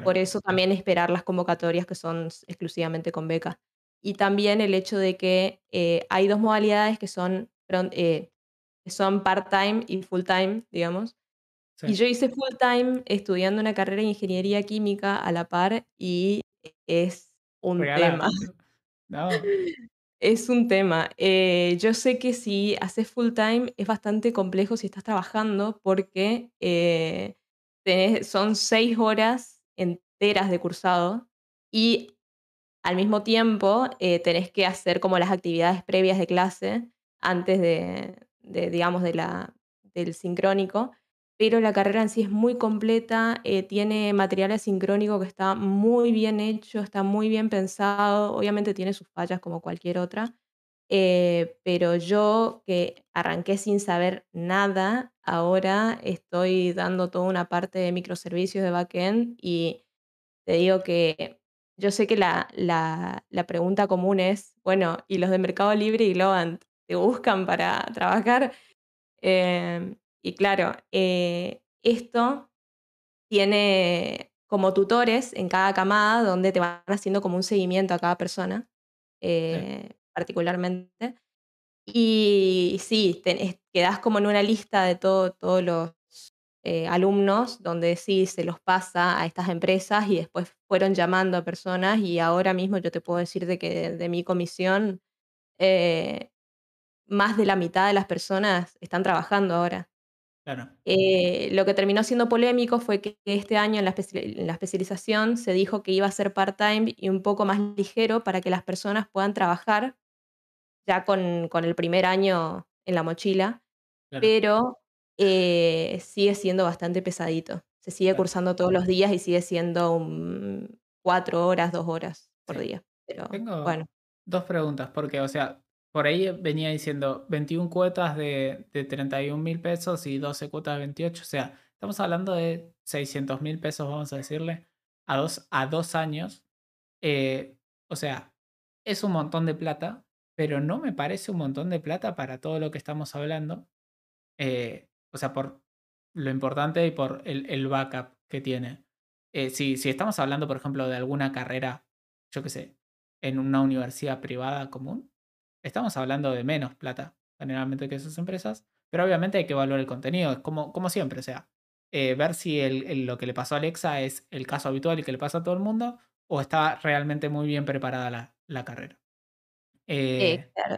Por eso también esperar las convocatorias que son exclusivamente con beca. y también el hecho de que hay dos modalidades que son, que son part-time y full-time, digamos. Y Sí. yo hice full-time estudiando una carrera de ingeniería química a la par y es un tema. [laughs] No. Es un tema. Eh, yo sé que si haces full time es bastante complejo si estás trabajando porque eh, tenés- son seis horas enteras de cursado y al mismo tiempo eh, tenés que hacer como las actividades previas de clase antes de, de, digamos, de la, del sincrónico. Pero la carrera en sí es muy completa, eh, tiene material asincrónico que está muy bien hecho, está muy bien pensado, obviamente tiene sus fallas como cualquier otra, eh, pero yo que arranqué sin saber nada, ahora estoy dando toda una parte de microservicios de backend y te digo que yo sé que la, la, la pregunta común es, bueno, ¿y los de Mercado Libre y Globant te buscan para trabajar? Em, y claro, eh, esto tiene como tutores en cada camada donde te van haciendo como un seguimiento a cada persona, eh, particularmente. Y sí, tenés- quedás como en una lista de todo- todos los eh, alumnos donde sí se los pasa a estas empresas y después fueron llamando a personas y ahora mismo yo te puedo decir de que de, de mi comisión eh, más de la mitad de las personas están trabajando ahora. Claro. Eh, lo que terminó siendo polémico fue que este año en la, especi- en la especialización se dijo que iba a ser part-time y un poco más ligero para que las personas puedan trabajar ya con, con el primer año en la mochila, Claro. pero eh, sigue siendo bastante pesadito. Se sigue Claro. cursando todos los días y sigue siendo un- cuatro horas, dos horas por Sí. día. Pero Tengo bueno, dos preguntas, porque, o sea, por ahí venía diciendo 21 cuotas de, de 31 mil pesos y 12 cuotas de 28, o sea, estamos hablando de 600 mil pesos, vamos a decirle, a dos, a dos años. Eh, o sea, es un montón de plata, pero no me parece un montón de plata para todo lo que estamos hablando. Eh, o sea, por lo importante y por el, el backup que tiene. Eh, si, si estamos hablando, por ejemplo, de alguna carrera, yo qué sé, en una universidad privada común, estamos hablando de menos plata generalmente que esas empresas, pero obviamente hay que evaluar el contenido, es como, como siempre, o sea, eh, ver si el- el- lo que le pasó a Alexa es el caso habitual y que le pasa a todo el mundo, o está realmente muy bien preparada la, la carrera. eh, claro.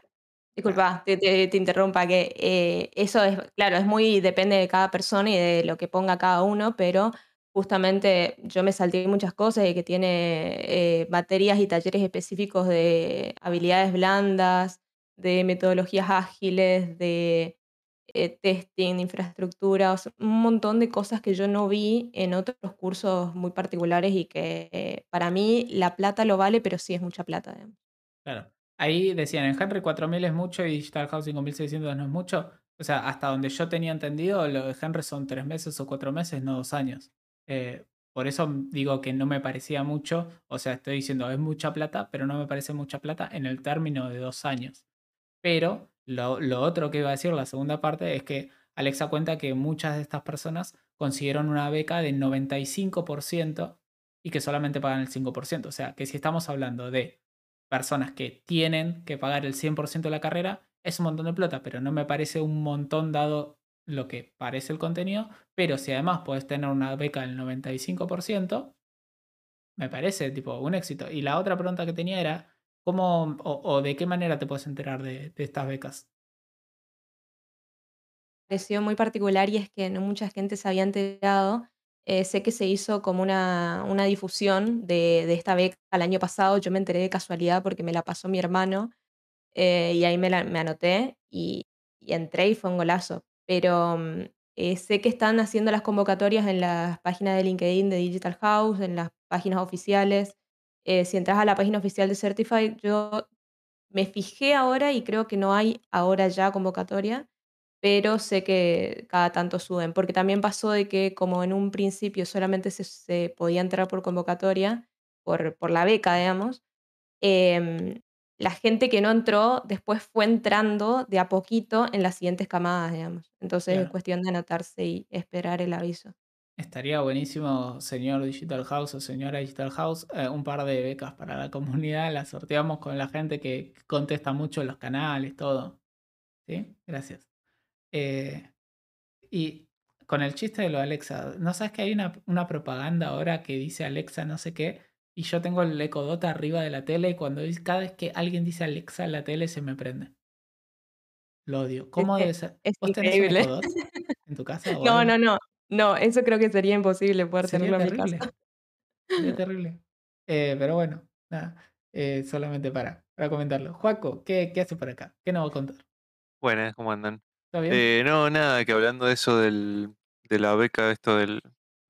Disculpa, te, te- te interrumpa, que eh, eso es, claro, es muy, depende de cada persona y de lo que ponga cada uno, pero justamente yo me salté muchas cosas y que tiene eh, materias y talleres específicos de habilidades blandas, de metodologías ágiles, de eh, testing, de infraestructura, o un montón de cosas que yo no vi en otros cursos muy particulares y que eh, para mí la plata lo vale, pero sí es mucha plata. Claro. Ahí decían, en Henry 4000 es mucho y Digital House 5600 no es mucho. O sea, hasta donde yo tenía entendido, lo de Henry son tres meses o cuatro meses, no dos años. Eh, por eso digo que no me parecía mucho. O sea, estoy diciendo, es mucha plata, pero no me parece mucha plata en el término de dos años. Pero lo, lo otro que iba a decir, la segunda parte, es que Alexa cuenta que muchas de estas personas consiguieron una beca de 95% y que solamente pagan el 5%. O sea, que si estamos hablando de personas que tienen que pagar el 100% de la carrera, es un montón de plata, pero no me parece un montón dado lo que parece el contenido. Pero si además puedes tener una beca del 95%, me parece tipo un éxito. Y la otra pregunta que tenía era, ¿cómo o, de qué manera te puedes enterar de, estas becas? pareció muy particular y es que no mucha gente se había enterado. Eh, sé que se hizo como una, una difusión de, de esta beca el año pasado. Yo me enteré de casualidad porque me la pasó mi hermano eh, y ahí me, la- me anoté y entré y fue un golazo. Pero mm, eh, sé que están haciendo las convocatorias en las páginas de LinkedIn de Digital House, en las páginas oficiales. Eh, si entras a la página oficial de Certified, yo me fijé ahora y creo que no hay ahora ya convocatoria, pero sé que cada tanto suben, porque también pasó de que como en un principio solamente se, se podía entrar por convocatoria, por, por la beca, digamos, em, la gente que no entró después fue entrando de a poquito en las siguientes camadas, digamos. Entonces es cuestión de anotarse y esperar el aviso. Estaría buenísimo, señor Digital House o señora Digital House, eh, un par de becas para la comunidad. Las sorteamos con la gente que contesta mucho en los canales, todo. ¿Sí? Gracias. Eh, y con el chiste de lo de Alexa, ¿no sabes que hay una, una propaganda ahora que dice Alexa no sé qué? Y yo tengo el Echo Dot arriba de la tele y cuando cada vez que alguien dice Alexa en la tele se me prende. Lo odio. ¿Cómo debe ser? es ¿Vos tenés un increíble. Echo Dot [laughs] en tu casa o No, algo? no, no. No, eso creo que sería imposible poder Sería tenerlo en mi terrible. casa. Sería terrible. Eh, pero bueno, nada. eh, solamente para, para comentarlo. Juaco, ¿qué, qué hace por acá? ¿Qué nos va a contar? Buenas, ¿cómo andan? ¿Está bien? Eh, no, nada, que hablando de eso del, de la beca, esto del,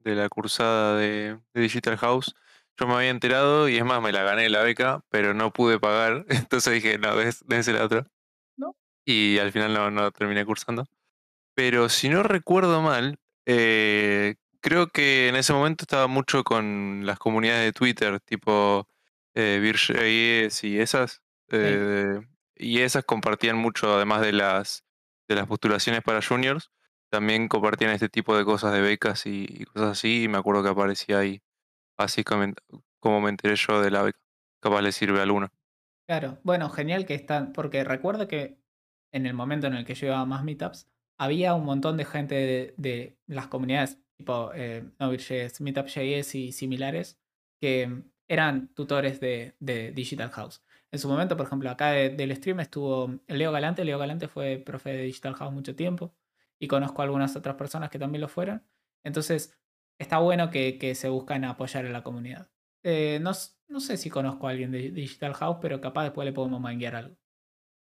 de la cursada de, de Digital House, yo me había enterado y es más, me la gané la beca, pero no pude pagar, [laughs] entonces dije, no, dense la otra. No. Y al final no, no terminé cursando. Pero si no recuerdo mal, eh, creo que en ese momento estaba mucho con las comunidades de Twitter, tipo eh, Vir.js y esas. eh, y esas compartían mucho, además de las, de las postulaciones para juniors, también compartían este tipo de cosas de becas y, y cosas así. Y me acuerdo que aparecía ahí, así como, me enteré yo de la beca. Capaz le sirve a. Claro, bueno, genial que están, porque recuerdo que en el momento en el que yo iba a más meetups, había un montón de gente de, las comunidades, tipo eh, Meetup.js y similares, que eran tutores de, de Digital House. En su momento, por ejemplo, acá de- del stream estuvo Leo Galante. Leo Galante fue profe de Digital House mucho tiempo y conozco a algunas otras personas que también lo fueron. Entonces, está bueno que, que se buscan apoyar a la comunidad. Eh, no, sé si conozco a alguien de Digital House, pero capaz después le podemos manguear algo.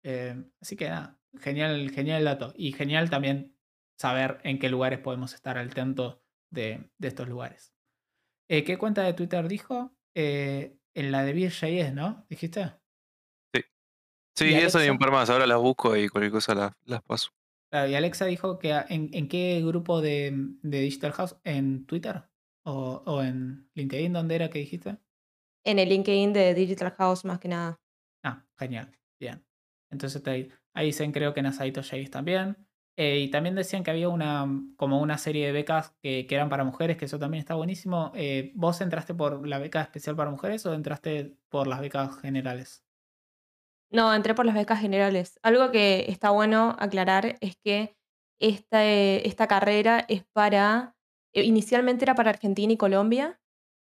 Eh, así que nada, genial, genial el dato. Y genial también saber en qué lugares podemos estar al tanto de, de estos lugares. Eh, ¿Qué cuenta de Twitter dijo? En la de Vir.js, ¿no? ¿Dijiste? Sí, ¿Y eso y un par más. Ahora las busco y cualquier cosa las, las paso. Claro, y Alexa dijo que a- en, en qué grupo de, de Digital House, en Twitter o, o en LinkedIn, ¿dónde era que dijiste? En el LinkedIn de Digital House, más que nada. Ah, genial. Bien. Entonces ahí, ahí dicen creo que en Asadito Js también. Eh, y también decían que había una como una serie de becas que, que eran para mujeres, que eso también está buenísimo. Eh, ¿Vos entraste por la beca especial para mujeres o entraste por las becas generales? No, entré por las becas generales. Algo que está bueno aclarar es que esta, esta carrera es para, eh, inicialmente era para Argentina y Colombia,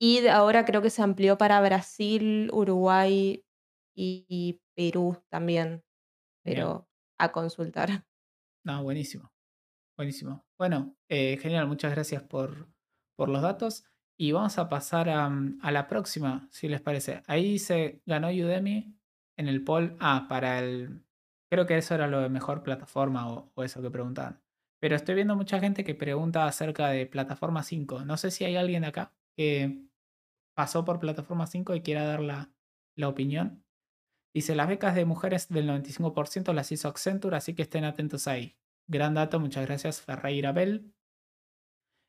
y ahora creo que se amplió para Brasil, Uruguay y, y Perú también, Bien. pero a consultar. [laughs] No, buenísimo. Buenísimo. Bueno, eh, genial, muchas gracias por, por los datos. Y vamos a pasar a, a la próxima, si les parece. Ahí se ganó Udemy en el poll. Ah, para el. Creo que eso era lo de mejor plataforma o, eso que preguntaban. Pero estoy viendo mucha gente que pregunta acerca de plataforma 5. No sé si hay alguien acá que pasó por plataforma 5 y quiera dar la, la opinión. Dice, las becas de mujeres del 95% las hizo Accenture, así que estén atentos ahí. Gran dato, muchas gracias Ferreira Bell.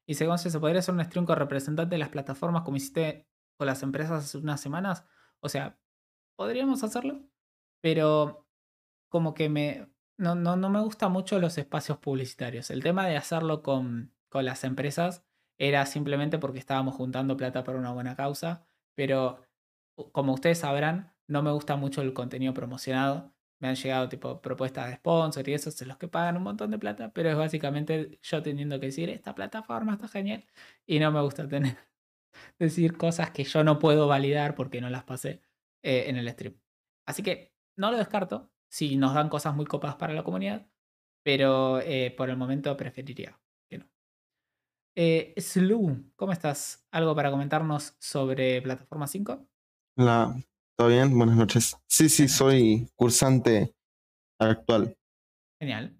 Dice, Gonce, ¿se podría hacer un stream con representantes de las plataformas como hiciste con las empresas hace unas semanas? O sea, podríamos hacerlo, pero como que me... No, no, no me gustan mucho los espacios publicitarios. El tema de hacerlo con, con las empresas era simplemente porque estábamos juntando plata para una buena causa, pero como ustedes sabrán, no me gusta mucho el contenido promocionado. Me han llegado tipo propuestas de sponsor y eso, se los que pagan un montón de plata, pero es básicamente yo teniendo que decir, esta plataforma está genial y no me gusta tener [laughs] decir cosas que yo no puedo validar porque no las pasé eh, en el stream. Así que no lo descarto si nos dan cosas muy copadas para la comunidad, pero eh, por el momento preferiría que no. Eh, Slu, ¿cómo estás? ¿Algo para comentarnos sobre Plataforma 5? Hola, ¿todo bien? Buenas noches. Sí, sí, soy cursante actual, Genial.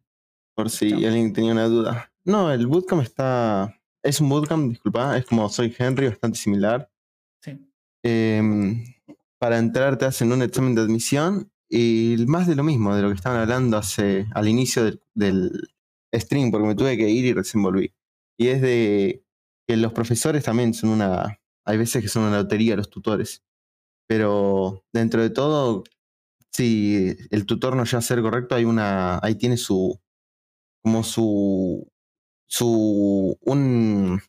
por si alguien tenía una duda. No, el bootcamp está... Es un bootcamp, disculpa, es como soy Henry, bastante similar. Sí. Em, para entrar te hacen un examen de admisión y más de lo mismo, de lo que estaban hablando hace, al inicio del, del stream, porque me tuve que ir y recién. Y es de que los profesores también son una... Hay veces que son una lotería los tutores. Pero dentro de todo, si el tutor no llega a ser correcto, hay una, ahí tiene su, como su, su, un,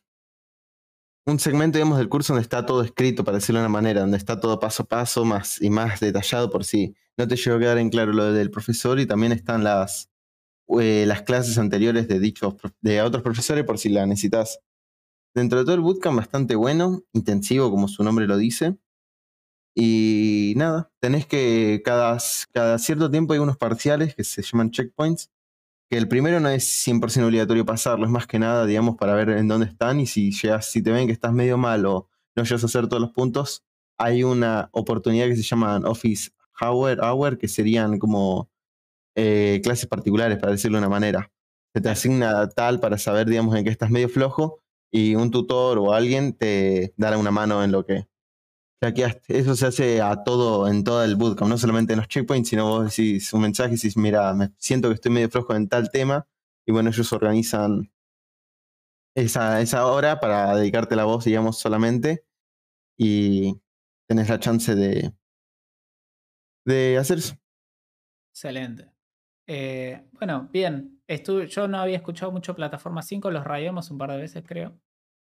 un segmento, digamos, del curso donde está todo escrito, para decirlo de una manera, donde está todo paso a paso más y más detallado por si no te llegó a quedar en claro lo del profesor y también están las, eh, las clases anteriores de dichos de otros profesores por si la necesitas. Dentro de todo el bootcamp bastante bueno, intensivo como su nombre lo dice. Y nada, tenés que cada, cada cierto tiempo hay unos parciales que se llaman checkpoints, que el primero no es 100% obligatorio pasarlo, es más que nada, digamos, para ver en dónde están y si llegas, si te ven que estás medio mal o no llegas a hacer todos los puntos, hay una oportunidad que se llama Office Hour, hour que serían como eh, clases particulares, para decirlo de una manera. Se te asigna tal para saber, digamos, en qué estás medio flojo y un tutor o alguien te dará una mano en lo que hackeaste. Eso se hace a todo, en todo el bootcamp, no solamente en los checkpoints, sino vos decís un mensaje y decís, mira, me siento que estoy medio flojo en tal tema, y bueno, ellos organizan esa, esa hora para dedicarte la voz, digamos, solamente, y tenés la chance de, de hacer eso. Excelente. Eh, bueno, bien. Estuve, yo no había escuchado mucho Plataforma 5, los rayamos un par de veces, creo.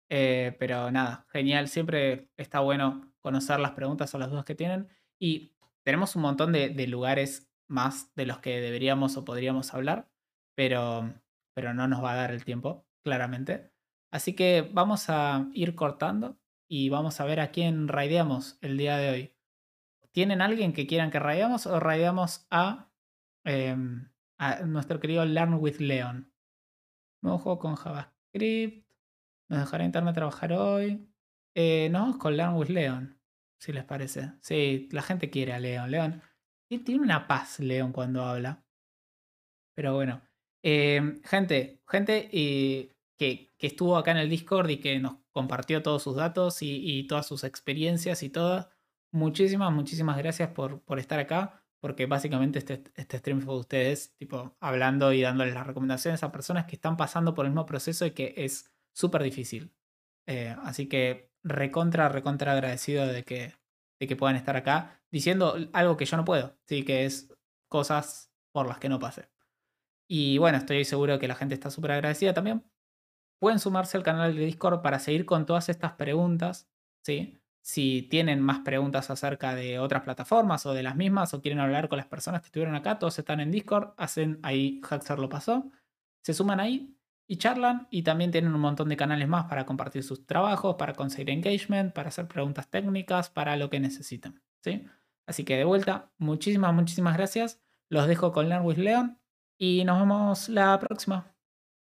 Eh, pero nada, genial. Siempre está bueno conocer las preguntas o las dudas que tienen. Y tenemos un montón de, lugares más de los que deberíamos o podríamos hablar, pero, pero no nos va a dar el tiempo, claramente. Así que vamos a ir cortando y vamos a ver a quién raideamos el día de hoy. ¿Tienen alguien que quieran que raideamos o raideamos a, em, nuestro querido Learn with Leon? Nuevo juego con JavaScript. Nos dejará Internet trabajar hoy. Eh, nos vamos con Learn with Leon, si les parece. Sí, la gente quiere a Leon. Leon tiene una paz, Leon, cuando habla. Pero bueno. em, gente, gente eh, que, que estuvo acá en el Discord y que nos compartió todos sus datos y, todas sus experiencias y todo. Muchísimas, muchísimas gracias por, por estar acá, porque básicamente este, este stream fue de ustedes, tipo, hablando y dándoles las recomendaciones a personas que están pasando por el mismo proceso y que es súper difícil. Eh, así que recontra, recontra agradecido de que, de que puedan estar acá diciendo algo que yo no puedo, sí, que es cosas por las que no pasé. Y bueno, estoy seguro que la gente está súper agradecida también. Pueden sumarse al canal de Discord para seguir con todas estas preguntas, ¿sí? Si tienen más preguntas acerca de otras plataformas o de las mismas o quieren hablar con las personas que estuvieron acá, todos están en Discord, hacen ahí Haxer lo pasó, se suman ahí y charlan y también tienen un montón de canales más para compartir sus trabajos, para conseguir engagement, para hacer preguntas técnicas, para lo que necesiten, ¿sí? Así que de vuelta, muchísimas, muchísimas gracias. Los dejo con Learn with Leon y nos vemos la próxima.